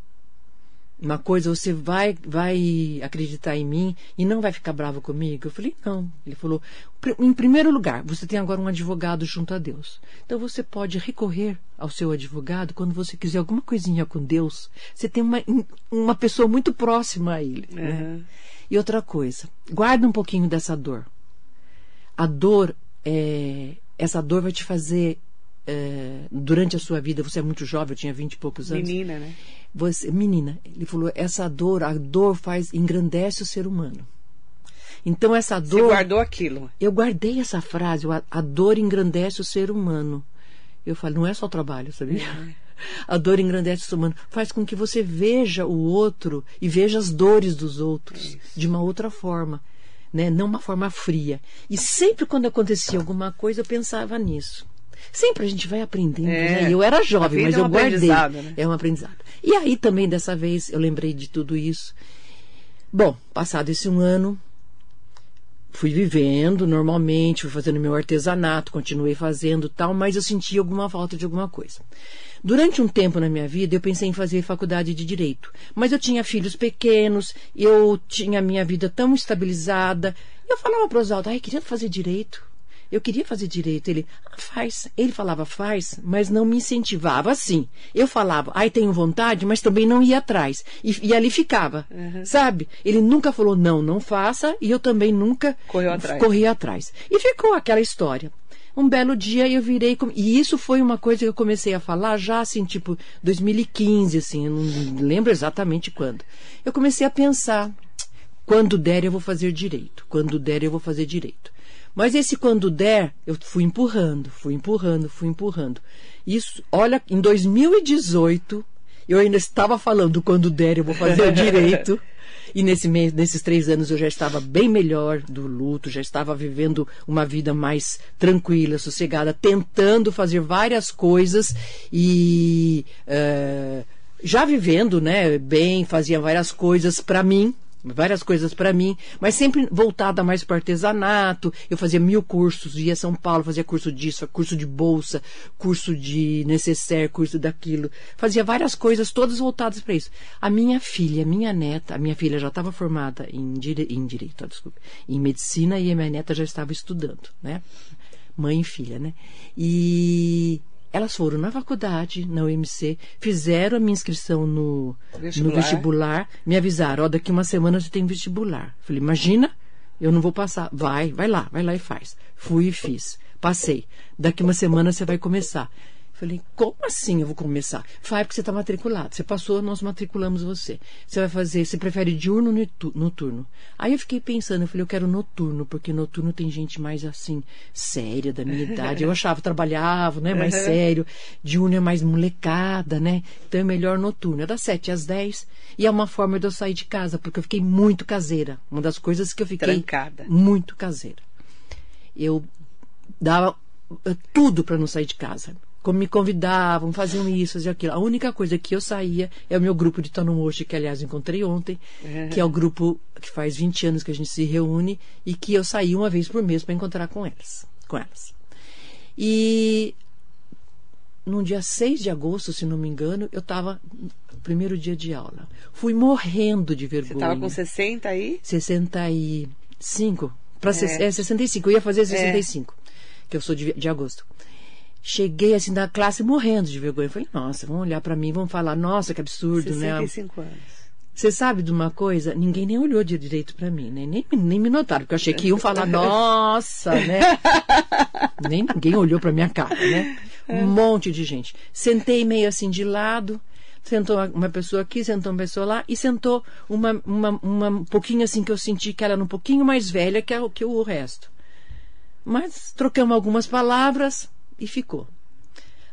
Speaker 3: uma coisa, você vai, vai acreditar em mim e não vai ficar bravo comigo? Eu falei, não. Ele falou, "Pri- em primeiro lugar, você tem agora um advogado junto a Deus. Então você pode recorrer ao seu advogado quando você quiser alguma coisinha com Deus. Você tem uma, uma pessoa muito próxima a ele. né?
Speaker 2: Uhum.
Speaker 3: E outra coisa, guarda um pouquinho dessa dor. A dor, é, essa dor vai te fazer, é, durante a sua vida, você é muito jovem, eu tinha vinte e poucos anos.
Speaker 2: Menina, né?
Speaker 3: Você, menina, ele falou, essa dor, a dor faz, engrandece o ser humano. Então essa
Speaker 2: Você
Speaker 3: dor,
Speaker 2: guardou aquilo.
Speaker 3: eu guardei essa frase, a, a dor engrandece o ser humano. Eu falei, não é só trabalho, sabia? A dor engrandece o ser humano, faz com que você veja o outro e veja as dores dos outros de uma outra forma, né? Não uma forma fria. E sempre quando acontecia alguma coisa, eu pensava nisso. Sempre a gente vai aprendendo,
Speaker 2: É.
Speaker 3: né? Eu era jovem, mas
Speaker 2: é um
Speaker 3: eu guardei.
Speaker 2: né?
Speaker 3: É um aprendizado. E aí também dessa vez eu lembrei de tudo isso. Bom, passado esse um ano, fui vivendo normalmente, fui fazendo meu artesanato, continuei fazendo tal, mas eu senti alguma falta de alguma coisa. Durante um tempo na minha vida, eu pensei em fazer faculdade de direito, mas eu tinha filhos pequenos, eu tinha a minha vida tão estabilizada. Eu falava para o Oswaldo, ai, queria fazer direito. Eu queria fazer direito. Ele, ah, faz. Ele falava, faz, mas não me incentivava assim. Eu falava, ai, tenho vontade, mas também não ia atrás. E, e ali ficava, sabe? Ele nunca falou, não, não faça, e eu também nunca
Speaker 2: Correu atrás.
Speaker 3: corri atrás. E ficou aquela história. Um belo dia eu virei. E isso foi uma coisa que eu comecei a falar já assim, tipo, 2015, assim, eu não lembro exatamente quando. Eu comecei a pensar: quando der eu vou fazer direito, quando der eu vou fazer direito. Mas esse quando der, eu fui empurrando, fui empurrando, fui empurrando. Isso, olha, em 2018, eu ainda estava falando quando der eu vou fazer direito. E nesse mês, nesses três anos eu já estava bem melhor do luto, já estava vivendo uma vida mais tranquila, sossegada, tentando fazer várias coisas e eh, já vivendo, né, bem, fazia várias coisas para mim, várias coisas para mim, mas sempre voltada mais para artesanato. Eu fazia mil cursos, ia a São Paulo, fazia curso disso, curso de bolsa, curso de necessaire, curso daquilo. Fazia várias coisas, todas voltadas para isso. A minha filha, a minha neta, a minha filha já estava formada em, dire... em direito, ah, desculpa, em medicina e a minha neta já estava estudando, né? mãe e filha, né? E elas foram na faculdade, na UMC, fizeram a minha inscrição no vestibular, no vestibular me avisaram, ó, daqui uma semana você tem vestibular. Falei, imagina, eu não vou passar. Vai, vai lá, vai lá e faz. Fui e fiz. Passei. Daqui uma semana você vai começar. Falei, como assim eu vou começar? Faz porque você está matriculado. Você passou, nós matriculamos você. Você vai fazer, você prefere diurno ou noturno? Aí eu fiquei pensando, eu falei, eu quero noturno, porque noturno tem gente mais assim, séria da minha idade. Eu achava, trabalhava, né, mais sério. Diurno é mais molecada, né? Então é melhor noturno. É das sete às dez. E é uma forma de eu sair de casa, porque eu fiquei muito caseira. Uma das coisas que eu fiquei
Speaker 2: Trancada.
Speaker 3: muito caseira. Eu dava eh, tudo para não sair de casa como me convidavam, faziam isso, faziam aquilo. A única coisa que eu saía é o meu grupo de Tanomoshi, que aliás encontrei ontem, uhum. que é o grupo que faz 20 anos que a gente se reúne e que eu saí uma vez por mês para encontrar com elas, com elas. E no dia 6 de agosto, se não me engano, eu estava no primeiro dia de aula. Fui morrendo de vergonha. Você
Speaker 2: estava com 60 aí?
Speaker 3: 65. Para é. é 65, eu ia fazer 65, é. que eu sou de, de agosto. Cheguei assim da classe morrendo de vergonha. Falei, nossa, vão olhar para mim, vão falar, nossa, que absurdo, 65
Speaker 2: né? 65 anos.
Speaker 3: Você sabe de uma coisa? Ninguém nem olhou de direito para mim, né? nem, nem me notaram, porque eu achei que iam falar, nossa, né? nem ninguém olhou para minha cara, né? Um monte de gente. Sentei meio assim de lado, sentou uma pessoa aqui, sentou uma pessoa lá, e sentou uma, uma, uma um pouquinho assim que eu senti que ela era um pouquinho mais velha que, a, que o resto. Mas trocamos algumas palavras, e ficou.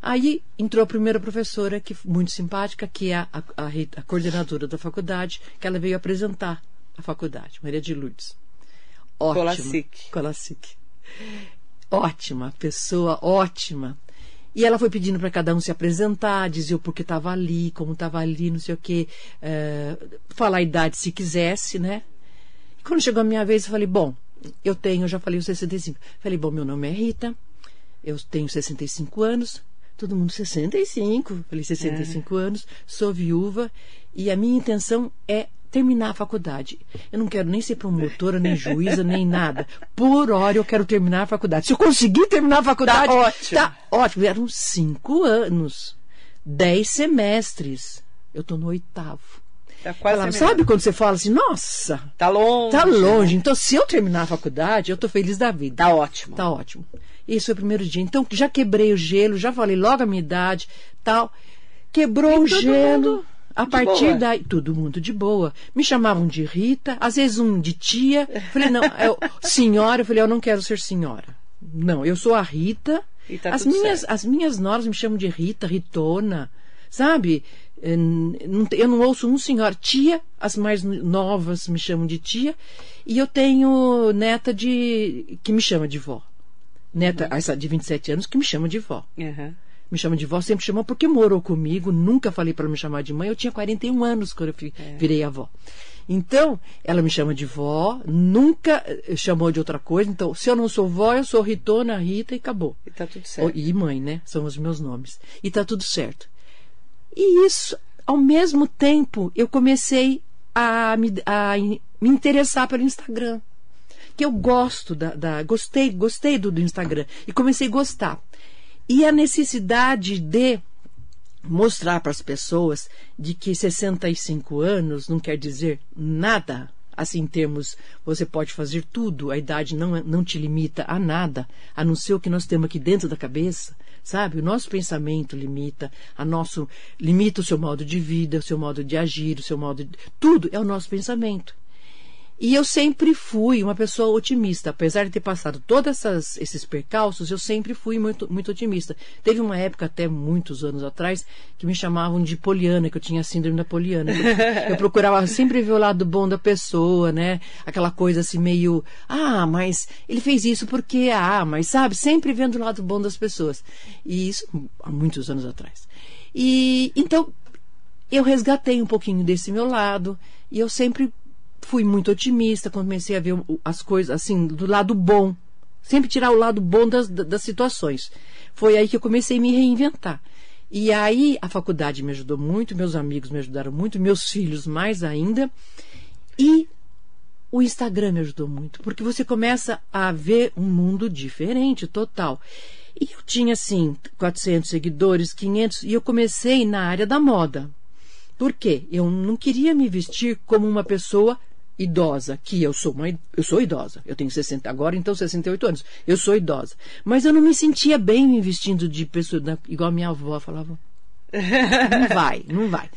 Speaker 3: Aí entrou a primeira professora, que muito simpática, que é a, a, a, coordenadora da faculdade, que ela veio apresentar a faculdade, Maria de Lourdes. Ótima. Colassic. Colassic. Ótima, pessoa ótima. E ela foi pedindo para cada um se apresentar, dizer o porquê estava ali, como estava ali, não sei o quê, é, falar a idade se quisesse, né? E quando chegou a minha vez, eu falei, bom, eu tenho, eu já falei os 65. Falei, bom, meu nome é Rita, eu tenho 65 anos, todo mundo 65, falei 65 é. anos, sou viúva e a minha intenção é terminar a faculdade. Eu não quero nem ser promotora, nem juíza, nem nada. Por hora eu quero terminar a faculdade. Se eu conseguir terminar a faculdade,
Speaker 2: tá ótimo.
Speaker 3: Tá ótimo. Eram cinco anos, dez semestres. Eu estou no oitavo.
Speaker 2: Tá quase
Speaker 3: sabe quando você fala assim, nossa,
Speaker 2: tá longe.
Speaker 3: Tá longe. Então, se eu terminar a faculdade, eu estou feliz da vida.
Speaker 2: Tá ótimo.
Speaker 3: Tá ótimo. Esse foi o primeiro dia. Então, já quebrei o gelo, já falei logo a minha idade, tal. Quebrou e o gelo. A partir boa. daí, todo mundo de boa. Me chamavam de Rita, às vezes um de tia. Falei, não, eu, senhora, eu falei, eu não quero ser senhora. Não, eu sou a Rita.
Speaker 2: Tá
Speaker 3: as, minhas, as minhas noras me chamam de Rita, Ritona, sabe? Eu não ouço um senhor. Tia, as mais novas me chamam de tia. E eu tenho neta de que me chama de vó neta, uhum. essa de 27 anos, que me chama de vó.
Speaker 2: Uhum.
Speaker 3: Me chama de vó, sempre chamou porque morou comigo, nunca falei para me chamar de mãe. Eu tinha 41 anos quando eu é. virei avó. Então, ela me chama de vó, nunca eh, chamou de outra coisa. Então, se eu não sou vó, eu sou Ritona, Rita e acabou.
Speaker 2: E tá tudo certo.
Speaker 3: E mãe, né? São os meus nomes. E tá tudo certo. E isso, ao mesmo tempo, eu comecei a me, a me interessar pelo Instagram que eu gosto da, da gostei, gostei do, do Instagram e comecei a gostar. E a necessidade de mostrar para as pessoas de que 65 anos não quer dizer nada. Assim, em termos, você pode fazer tudo, a idade não, não te limita a nada, a não ser o que nós temos aqui dentro da cabeça, sabe? O nosso pensamento limita, a nosso, limita o seu modo de vida, o seu modo de agir, o seu modo de. Tudo é o nosso pensamento. E eu sempre fui uma pessoa otimista. Apesar de ter passado todos esses percalços, eu sempre fui muito, muito otimista. Teve uma época, até muitos anos atrás, que me chamavam de poliana, que eu tinha síndrome da poliana. Eu, procurava sempre ver o lado bom da pessoa, né? Aquela coisa assim meio, ah, mas ele fez isso porque, ah, mas sabe? Sempre vendo o lado bom das pessoas. E isso há muitos anos atrás. E então eu resgatei um pouquinho desse meu lado e eu sempre fui muito otimista, comecei a ver as coisas assim, do lado bom. Sempre tirar o lado bom das, das situações. Foi aí que eu comecei a me reinventar. E aí a faculdade me ajudou muito, meus amigos me ajudaram muito, meus filhos mais ainda. E o Instagram me ajudou muito, porque você começa a ver um mundo diferente, total. E eu tinha, assim, 400 seguidores, 500, e eu comecei na área da moda. Por quê? Eu não queria me vestir como uma pessoa idosa, que eu sou uma, eu sou idosa. Eu tenho 60 agora, então 68 anos. Eu sou idosa. Mas eu não me sentia bem me vestindo de pessoa igual a minha avó falava. Não vai, não vai.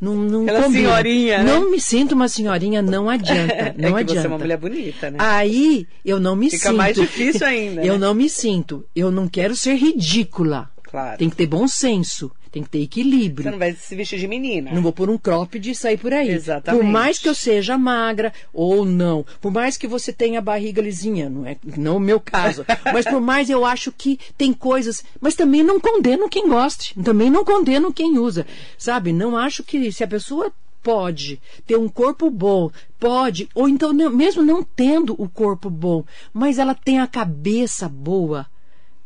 Speaker 3: Não, não
Speaker 2: Aquela
Speaker 3: combina.
Speaker 2: senhorinha, né?
Speaker 3: Não me sinto uma senhorinha, não adianta. Não
Speaker 2: é
Speaker 3: adianta.
Speaker 2: você é uma mulher bonita, né?
Speaker 3: Aí eu não me
Speaker 2: Fica
Speaker 3: sinto.
Speaker 2: mais difícil ainda,
Speaker 3: eu
Speaker 2: né?
Speaker 3: não me sinto. Eu não quero ser ridícula.
Speaker 2: Claro.
Speaker 3: Tem que ter bom senso. Tem que ter equilíbrio.
Speaker 2: Você não vai se vestir de menina.
Speaker 3: Não vou pôr um cropped e sair por aí.
Speaker 2: Exatamente.
Speaker 3: Por mais que eu seja magra ou não, por mais que você tenha a barriga lisinha, não é não o meu caso, mas por mais eu acho que tem coisas, mas também não condeno quem goste, também não condeno quem usa, sabe? Não acho que se a pessoa pode ter um corpo bom, pode, ou então mesmo não tendo o corpo bom, mas ela tem a cabeça boa,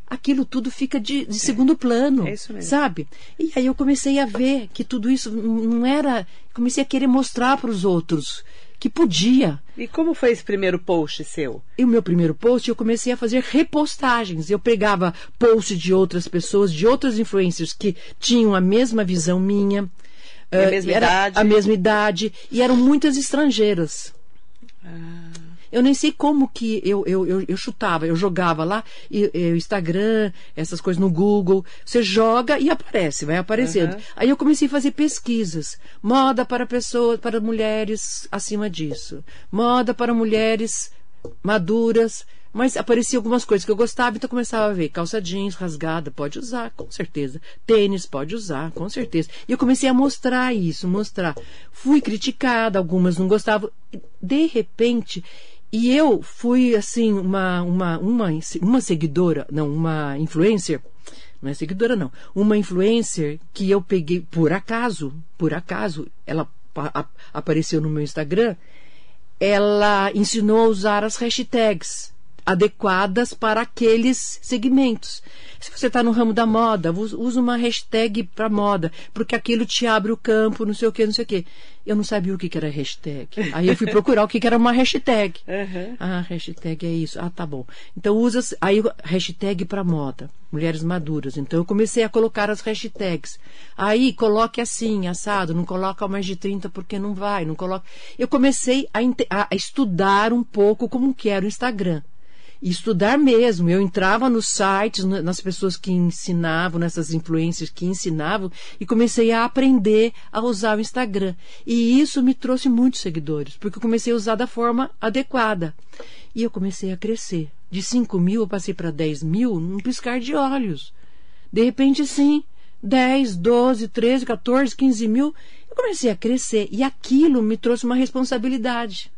Speaker 3: aquilo tudo fica de, de segundo plano,
Speaker 2: É isso mesmo.
Speaker 3: sabe? E aí eu comecei a ver que tudo isso não era, comecei a querer mostrar para os outros que podia.
Speaker 2: E como foi esse primeiro post seu?
Speaker 3: E o meu primeiro post, eu comecei a fazer repostagens. Eu pegava posts de outras pessoas, de outras influencers que tinham a mesma visão minha.
Speaker 2: A
Speaker 3: eh,
Speaker 2: mesma
Speaker 3: era
Speaker 2: idade.
Speaker 3: A mesma idade. E eram muitas estrangeiras. Eu nem sei como que eu, eu, eu, eu chutava, eu jogava lá, e, e o Instagram, essas coisas no Google. Você joga e aparece, vai aparecendo.
Speaker 2: Aham.
Speaker 3: Aí eu comecei a fazer pesquisas. Moda para pessoas, para mulheres acima disso. Moda para mulheres maduras. Mas apareciam algumas coisas que eu gostava, então eu começava a ver. Calça jeans rasgada, pode usar, com certeza. Tênis, pode usar, com certeza. E eu comecei a mostrar isso, mostrar. Fui criticada, algumas não gostavam. De repente, e eu fui, assim, uma, uma, uma, uma seguidora, não, uma influencer, não é seguidora, não, uma influencer que eu peguei, por acaso, por acaso, ela apareceu no meu Instagram, ela ensinou a usar as hashtags adequadas para aqueles segmentos. Se você está no ramo da moda, us- usa uma hashtag para moda, porque aquilo te abre o campo, não sei o que, não sei o que. Eu não sabia o que, que era hashtag. Aí eu fui procurar o que, que era uma hashtag.
Speaker 2: Uhum.
Speaker 3: Ah, hashtag é isso. Ah, tá bom. Então usa aí hashtag para moda, mulheres maduras. Então eu comecei a colocar as hashtags. Aí coloque assim, assado, não coloca mais de 30 porque não vai, não coloca. Eu comecei a, a estudar um pouco como que era o Instagram. E estudar mesmo. Eu entrava nos sites, na- nas pessoas que ensinavam, nessas influências que ensinavam, e comecei a aprender a usar o Instagram. E isso me trouxe muitos seguidores, porque eu comecei a usar da forma adequada. E eu comecei a crescer. De 5 mil eu passei para 10 mil num piscar de olhos. De repente, sim, 10, 12, 13, 14, 15 mil. Eu comecei a crescer. E aquilo me trouxe uma responsabilidade.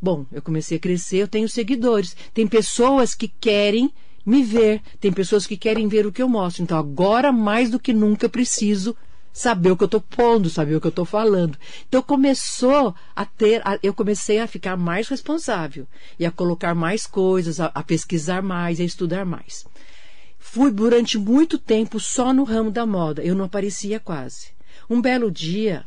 Speaker 3: Bom, eu comecei a crescer, eu tenho seguidores. Tem pessoas que querem me ver, tem pessoas que querem ver o que eu mostro. Então, agora mais do que nunca eu preciso saber o que eu estou pondo, saber o que eu estou falando. Então começou a ter, a- eu comecei a ficar mais responsável e a colocar mais coisas, a, a pesquisar mais, a estudar mais. Fui durante muito tempo só no ramo da moda, eu não aparecia quase. Um belo dia,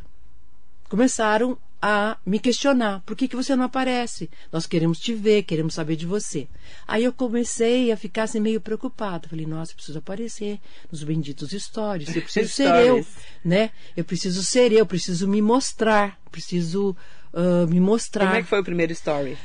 Speaker 3: começaram a me questionar: por que, que você não aparece? Nós queremos te ver, queremos saber de você. Aí eu comecei a ficar assim, meio preocupada. Falei: nossa, eu preciso aparecer nos benditos stories, eu preciso ser eu, né? Eu preciso ser eu, preciso me mostrar, preciso ah, me mostrar.
Speaker 2: Como é que foi o primeiro story?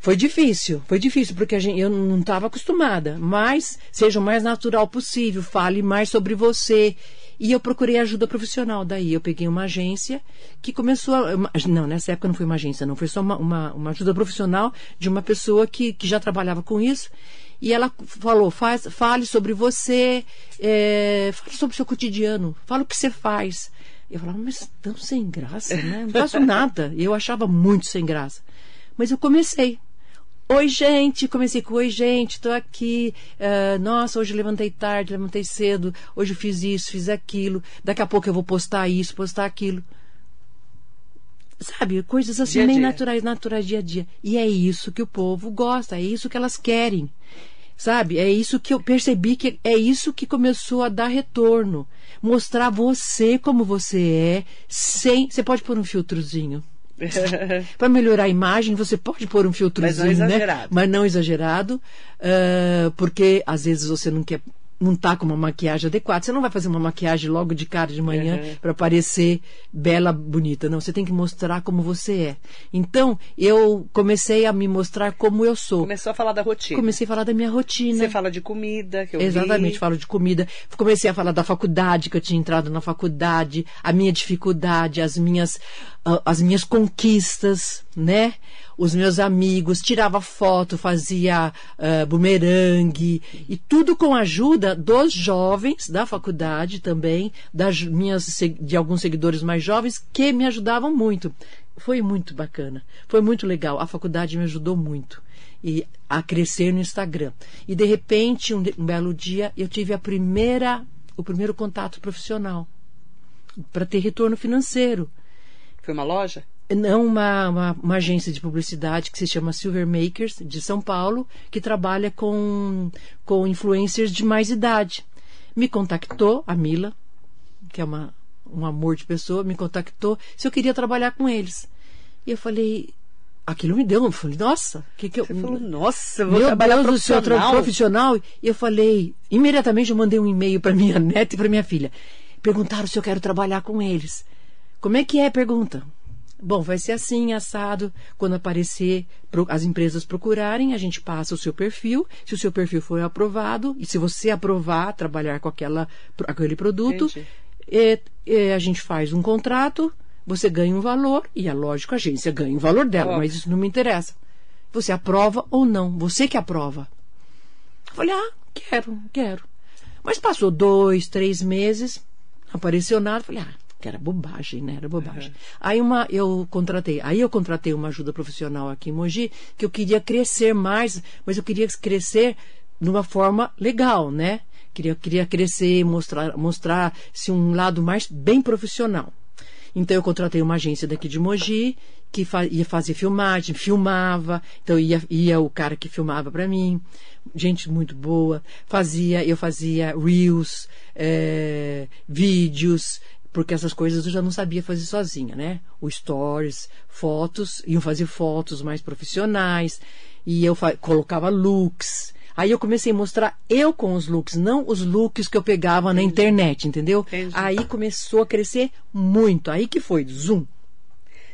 Speaker 3: Foi difícil, foi difícil, porque gente, eu não estava acostumada. Mas seja o mais natural possível, fale mais sobre você. E eu procurei ajuda profissional. Daí eu peguei uma agência que começou a. Não, nessa época não foi uma agência, não. Foi só uma, uma, uma ajuda profissional de uma pessoa que, que já trabalhava com isso. E ela falou: faz, fale sobre você, é, fale sobre o seu cotidiano, fale o que você faz. Eu falava, mas tão sem graça, né? Não faço nada. E eu achava muito sem graça. Mas eu comecei. Oi, gente. Comecei com oi, gente. Tô aqui. Ah, nossa, hoje levantei tarde, levantei cedo. Hoje eu fiz isso, fiz aquilo. Daqui a pouco eu vou postar isso, postar aquilo. Sabe, coisas assim
Speaker 2: Dia
Speaker 3: meio
Speaker 2: dia.
Speaker 3: naturais, naturais dia a dia. E é isso que o povo gosta, é isso que elas querem. Sabe? É isso que eu percebi que é isso que começou a dar retorno. Mostrar você como você é, sem. Você pode pôr um filtrozinho. para melhorar a imagem, você pode pôr um filtrozinho,
Speaker 2: Mas não
Speaker 3: né?
Speaker 2: exagerado.
Speaker 3: Mas não exagerado, uh, porque às vezes você não quer não tá com uma maquiagem adequada. Você não vai fazer uma maquiagem logo de cara de manhã
Speaker 2: Uhum.
Speaker 3: para parecer bela, bonita. Não, você tem que mostrar como você é. Então, eu comecei a me mostrar como eu sou.
Speaker 2: Começou a falar da rotina.
Speaker 3: Comecei a falar da minha rotina.
Speaker 2: Você fala de comida, que eu
Speaker 3: Exatamente,
Speaker 2: vi.
Speaker 3: falo de comida. Comecei a falar da faculdade, que eu tinha entrado na faculdade, a minha dificuldade, as minhas, ah, as minhas conquistas, né? Os meus amigos, tirava foto, fazia ah, bumerangue, e tudo com a ajuda dos jovens da faculdade também, das minhas, de alguns seguidores mais jovens, que me ajudavam muito. Foi muito bacana, foi muito legal. A faculdade me ajudou muito e a crescer no Instagram. E de repente, um, um belo dia, eu tive a primeira, o primeiro contato profissional para ter retorno financeiro.
Speaker 2: Foi uma loja?
Speaker 3: Não uma, uma, uma agência de publicidade que se chama Silver Makers, de São Paulo, que trabalha com, com influencers de mais idade. Me contactou, a Mila, que é uma, um amor de pessoa, me contactou se eu queria trabalhar com eles. E eu falei, aquilo me deu, eu falei, nossa, que que eu.
Speaker 2: Você falou, nossa, vou
Speaker 3: Meu
Speaker 2: trabalhar
Speaker 3: Deus do céu, tra-
Speaker 2: profissional.
Speaker 3: profissional. E eu falei, imediatamente eu mandei um e-mail para minha neta e para minha filha. Perguntaram se eu quero trabalhar com eles. Como é que é? Pergunta. Bom, vai ser assim, assado. Quando aparecer, as empresas procurarem, a gente passa o seu perfil. Se o seu perfil for aprovado, e se você aprovar trabalhar com aquela, aquele produto,
Speaker 2: Entendi.
Speaker 3: é, é, a gente faz um contrato, você ganha um valor, e é lógico, a agência ganha o valor dela,
Speaker 2: Óbvio.
Speaker 3: mas isso não me interessa. Você aprova ou não? Você que aprova. Eu falei, ah, quero, quero. Mas passou dois, três meses, não apareceu nada. Falei, ah, que era bobagem, né? Era bobagem. Aí uma, eu contratei, aí eu contratei uma ajuda profissional aqui em Mogi, que eu queria crescer mais, mas eu queria crescer de uma forma legal, né? Queria, queria crescer, mostrar, mostrar se um lado mais bem profissional. Então eu contratei uma agência daqui de Mogi que fa- ia fazer filmagem, filmava, então ia, ia o cara que filmava para mim, gente muito boa, fazia, eu fazia reels, eh, vídeos, porque essas coisas eu já não sabia fazer sozinha, né? O stories, fotos, iam fazer fotos mais profissionais, e eu colocava looks. Aí eu comecei a mostrar eu com os looks, não os looks que eu pegava na internet, entendeu?
Speaker 2: Entendi.
Speaker 3: Aí começou a crescer muito. Aí que foi, zoom.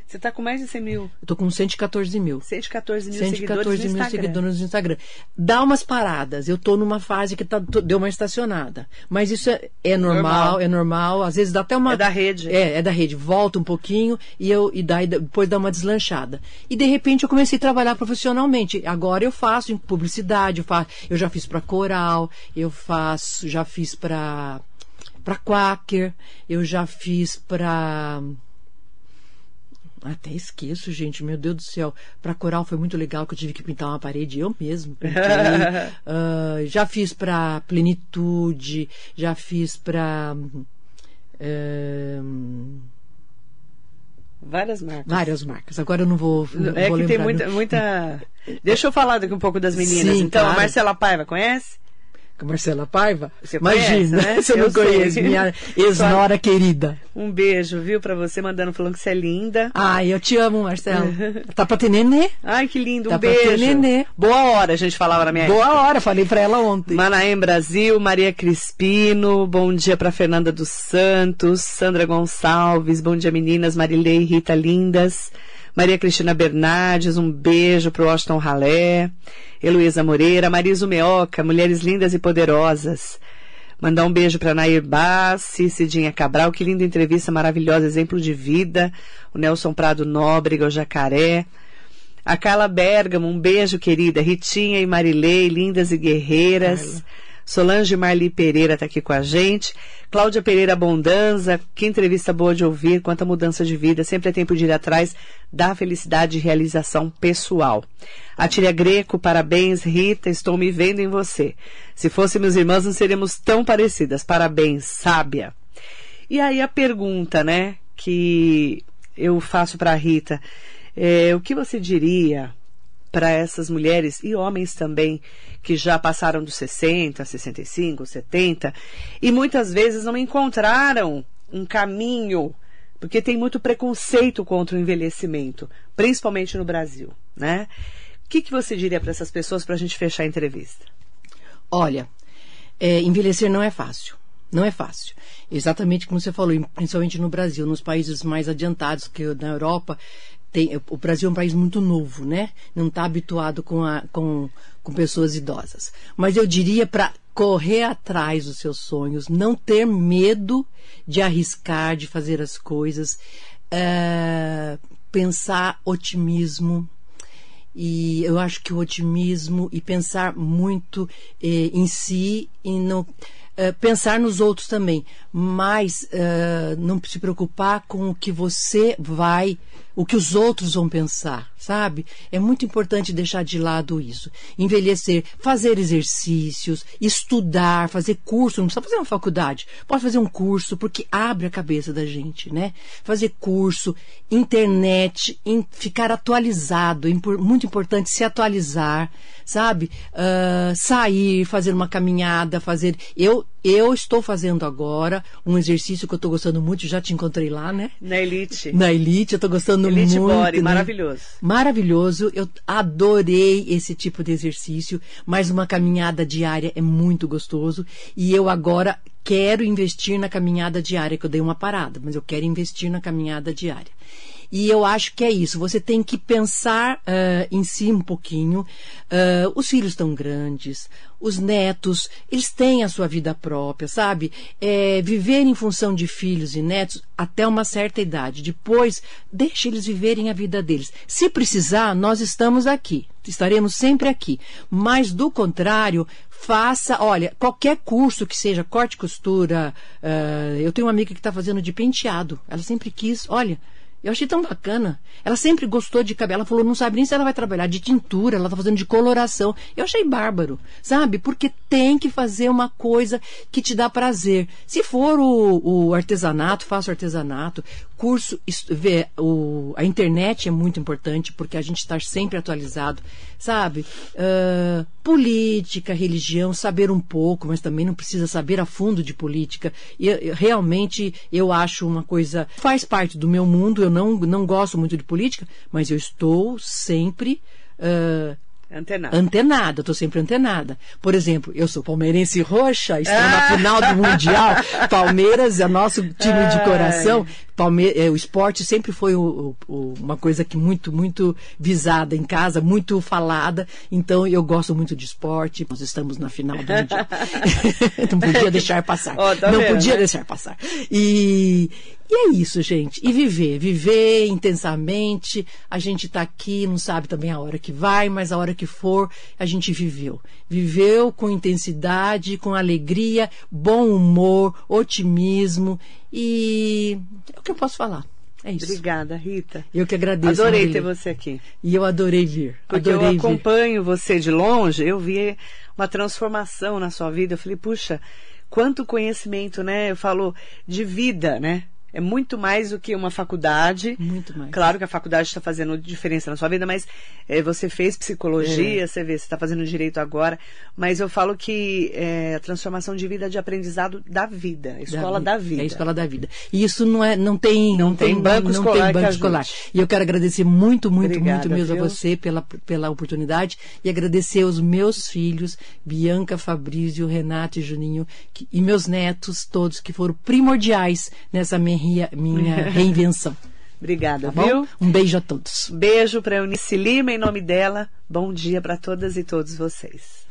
Speaker 2: Você está com mais de 100 mil,
Speaker 3: Eu tô com 114 mil.
Speaker 2: 114 mil seguidores
Speaker 3: 114
Speaker 2: no
Speaker 3: mil
Speaker 2: Instagram.
Speaker 3: seguidores no Instagram. Dá umas paradas. Eu tô numa fase que tá, tô- deu uma estacionada. Mas isso é, é normal,
Speaker 2: Normal.
Speaker 3: é normal. Às vezes dá até uma.
Speaker 2: É da rede.
Speaker 3: É, é da rede. Volta um pouquinho e eu e daí depois dá uma deslanchada. E de repente eu comecei a trabalhar profissionalmente. Agora eu faço em publicidade, eu, faço, eu já fiz para Coral, eu faço, já fiz para para Quaker, eu já fiz para até esqueço, gente, meu Deus do céu. Para coral foi muito legal que eu tive que pintar uma parede eu mesmo. Ah, já fiz para plenitude, já fiz para
Speaker 2: Várias marcas.
Speaker 3: várias marcas. Agora eu não vou. Não
Speaker 2: É
Speaker 3: vou
Speaker 2: que tem
Speaker 3: lembrar,
Speaker 2: muita,
Speaker 3: não.
Speaker 2: muita. Deixa eu falar daqui um pouco das meninas.
Speaker 3: Sim,
Speaker 2: então, a
Speaker 3: claro.
Speaker 2: Marcela Paiva, conhece?
Speaker 3: Com Marcela Paiva?
Speaker 2: Você
Speaker 3: Imagina,
Speaker 2: conhece, né?
Speaker 3: você
Speaker 2: Eu
Speaker 3: não
Speaker 2: sei.
Speaker 3: conhece, minha ex-nora querida.
Speaker 2: Um beijo, viu, pra você, mandando falando que você é linda.
Speaker 3: Ai, eu te amo, Marcelo. tá pra ter nenê?
Speaker 2: Ai, que lindo, um
Speaker 3: Tá pra ter
Speaker 2: beijo.
Speaker 3: nenê.
Speaker 2: Boa hora, a gente falava na minha
Speaker 3: Boa hora, falei pra ela ontem.
Speaker 2: Manaém Brasil, Maria Crispino, bom dia para Fernanda dos Santos, Sandra Gonçalves, bom dia meninas, Marilei e Rita Lindas, Maria Cristina Bernardes, um beijo pro Washington Ralé, Heloísa Moreira, Marisa Meoca, Mulheres Lindas e Poderosas. Mandar um beijo para Nair Bassi, Cidinha Cabral, que linda entrevista, maravilhosa, exemplo de vida. O Nelson Prado Nóbrega, o Jacaré. A Carla Bergamo, um beijo, querida. Ritinha e Marilei, lindas e guerreiras. Solange Marli Pereira está aqui com a gente. Cláudia Pereira Bondanza, que entrevista boa de ouvir, quanta mudança de vida. Sempre é tempo de ir atrás da felicidade e realização pessoal. Atília Greco, parabéns, Rita, estou me vendo em você. Se fôssemos irmãs, não seríamos tão parecidas. Parabéns, sábia. E aí a pergunta, né, que eu faço para Rita, é, o que você diria para essas mulheres e homens também que já passaram dos 60, 65, 70 e muitas vezes não encontraram um caminho Porque tem muito preconceito contra o envelhecimento, principalmente no Brasil, né? O que, que você diria para essas pessoas para a gente fechar a entrevista?
Speaker 3: Olha, é, envelhecer não é fácil. Não é fácil. Exatamente como você falou, principalmente no Brasil, nos países mais adiantados, que na Europa, tem, o Brasil é um país muito novo, né? Não está habituado com, a, com, com pessoas idosas. Mas eu diria para correr atrás dos seus sonhos, não ter medo de arriscar, de fazer as coisas, é, pensar otimismo. E eu acho que o otimismo e pensar muito eh, em si e não eh, pensar nos outros também, mas uh, não se preocupar com o que você vai o que os outros vão pensar, sabe? É muito importante deixar de lado isso. Envelhecer, fazer exercícios, estudar, fazer curso, não precisa fazer uma faculdade, pode fazer um curso, porque abre a cabeça da gente, né? Fazer curso, internet, in, ficar atualizado, é muito importante se atualizar, sabe? Uh, sair, fazer uma caminhada, fazer. Eu, eu estou fazendo agora um exercício que eu estou gostando muito, já te encontrei lá, né?
Speaker 2: Na Elite.
Speaker 3: Na Elite, eu estou gostando
Speaker 2: Elite
Speaker 3: muito.
Speaker 2: Body,
Speaker 3: né?
Speaker 2: maravilhoso.
Speaker 3: Maravilhoso. Eu adorei esse tipo de exercício, mas uma caminhada diária é muito gostoso. E eu agora quero investir na caminhada diária, que eu dei uma parada, mas eu quero investir na caminhada diária. E eu acho que é isso. Você tem que pensar uh, em si um pouquinho. Uh, os filhos estão grandes, os netos, eles têm a sua vida própria, sabe? É, viver em função de filhos e netos até uma certa idade. Depois, deixe eles viverem a vida deles. Se precisar, nós estamos aqui. Estaremos sempre aqui. Mas, do contrário, faça, olha, qualquer curso que seja corte e costura. Uh, eu tenho uma amiga que está fazendo de penteado. Ela sempre quis, olha eu achei tão bacana. Ela sempre gostou de cabelo. Ela falou, não sabe nem se ela vai trabalhar de tintura, ela tá fazendo de coloração. Eu achei bárbaro, sabe? Porque tem que fazer uma coisa que te dá prazer. Se for o, o artesanato, faça o artesanato. Curso, vê, o, a internet é muito importante porque a gente está sempre atualizado, sabe? Uh, política, religião, saber um pouco, mas também não precisa saber a fundo de política. E realmente eu acho uma coisa faz parte do meu mundo. Eu não não gosto muito de política, mas eu estou sempre uh,
Speaker 2: Antenada.
Speaker 3: Antenada, estou sempre antenada. Por exemplo, eu sou palmeirense roxa, estou ah. na final do Mundial. Palmeiras é nosso time de coração. Palme é, o esporte sempre foi o, o, uma coisa que muito, muito visada em casa, muito falada. Então eu gosto muito de esporte. Nós estamos na final do Mundial. Não podia deixar passar. Oh, tá Não vendo, podia né? deixar passar. E, e é isso, gente. E viver, viver intensamente. A gente está aqui, não sabe também a hora que vai, mas a hora que for, a gente viveu. Viveu com intensidade, com alegria, bom humor, otimismo e é o que eu posso falar. É isso.
Speaker 2: Obrigada, Rita.
Speaker 3: Eu que agradeço.
Speaker 2: Adorei Marília. ter você aqui.
Speaker 3: E eu adorei vir.
Speaker 2: Porque
Speaker 3: adorei
Speaker 2: eu acompanho vir. você de longe, eu vi uma transformação na sua vida. Eu falei, puxa, quanto conhecimento, né? Eu falo de vida, né? É muito mais do que uma faculdade.
Speaker 3: Muito mais.
Speaker 2: Claro que a faculdade está fazendo diferença na sua vida, mas é, você fez psicologia, é. você vê, você está fazendo direito agora. Mas eu falo que é, a transformação de vida é de aprendizado da vida, a escola da, da vida.
Speaker 3: É a escola da vida. E isso não é, não tem,
Speaker 2: não, não tem, banco não, escolar.
Speaker 3: Não tem banco escolar. E eu quero agradecer muito, muito, Obrigada, muito mesmo viu? a você pela, pela oportunidade e agradecer aos meus filhos, Bianca, Fabrício, Renato e Juninho, que, e meus netos todos que foram primordiais nessa minha minha reinvenção.
Speaker 2: Obrigada,
Speaker 3: tá
Speaker 2: viu?
Speaker 3: Um beijo a todos.
Speaker 2: Beijo para Eunice Lima em nome dela. Bom dia para todas e todos vocês.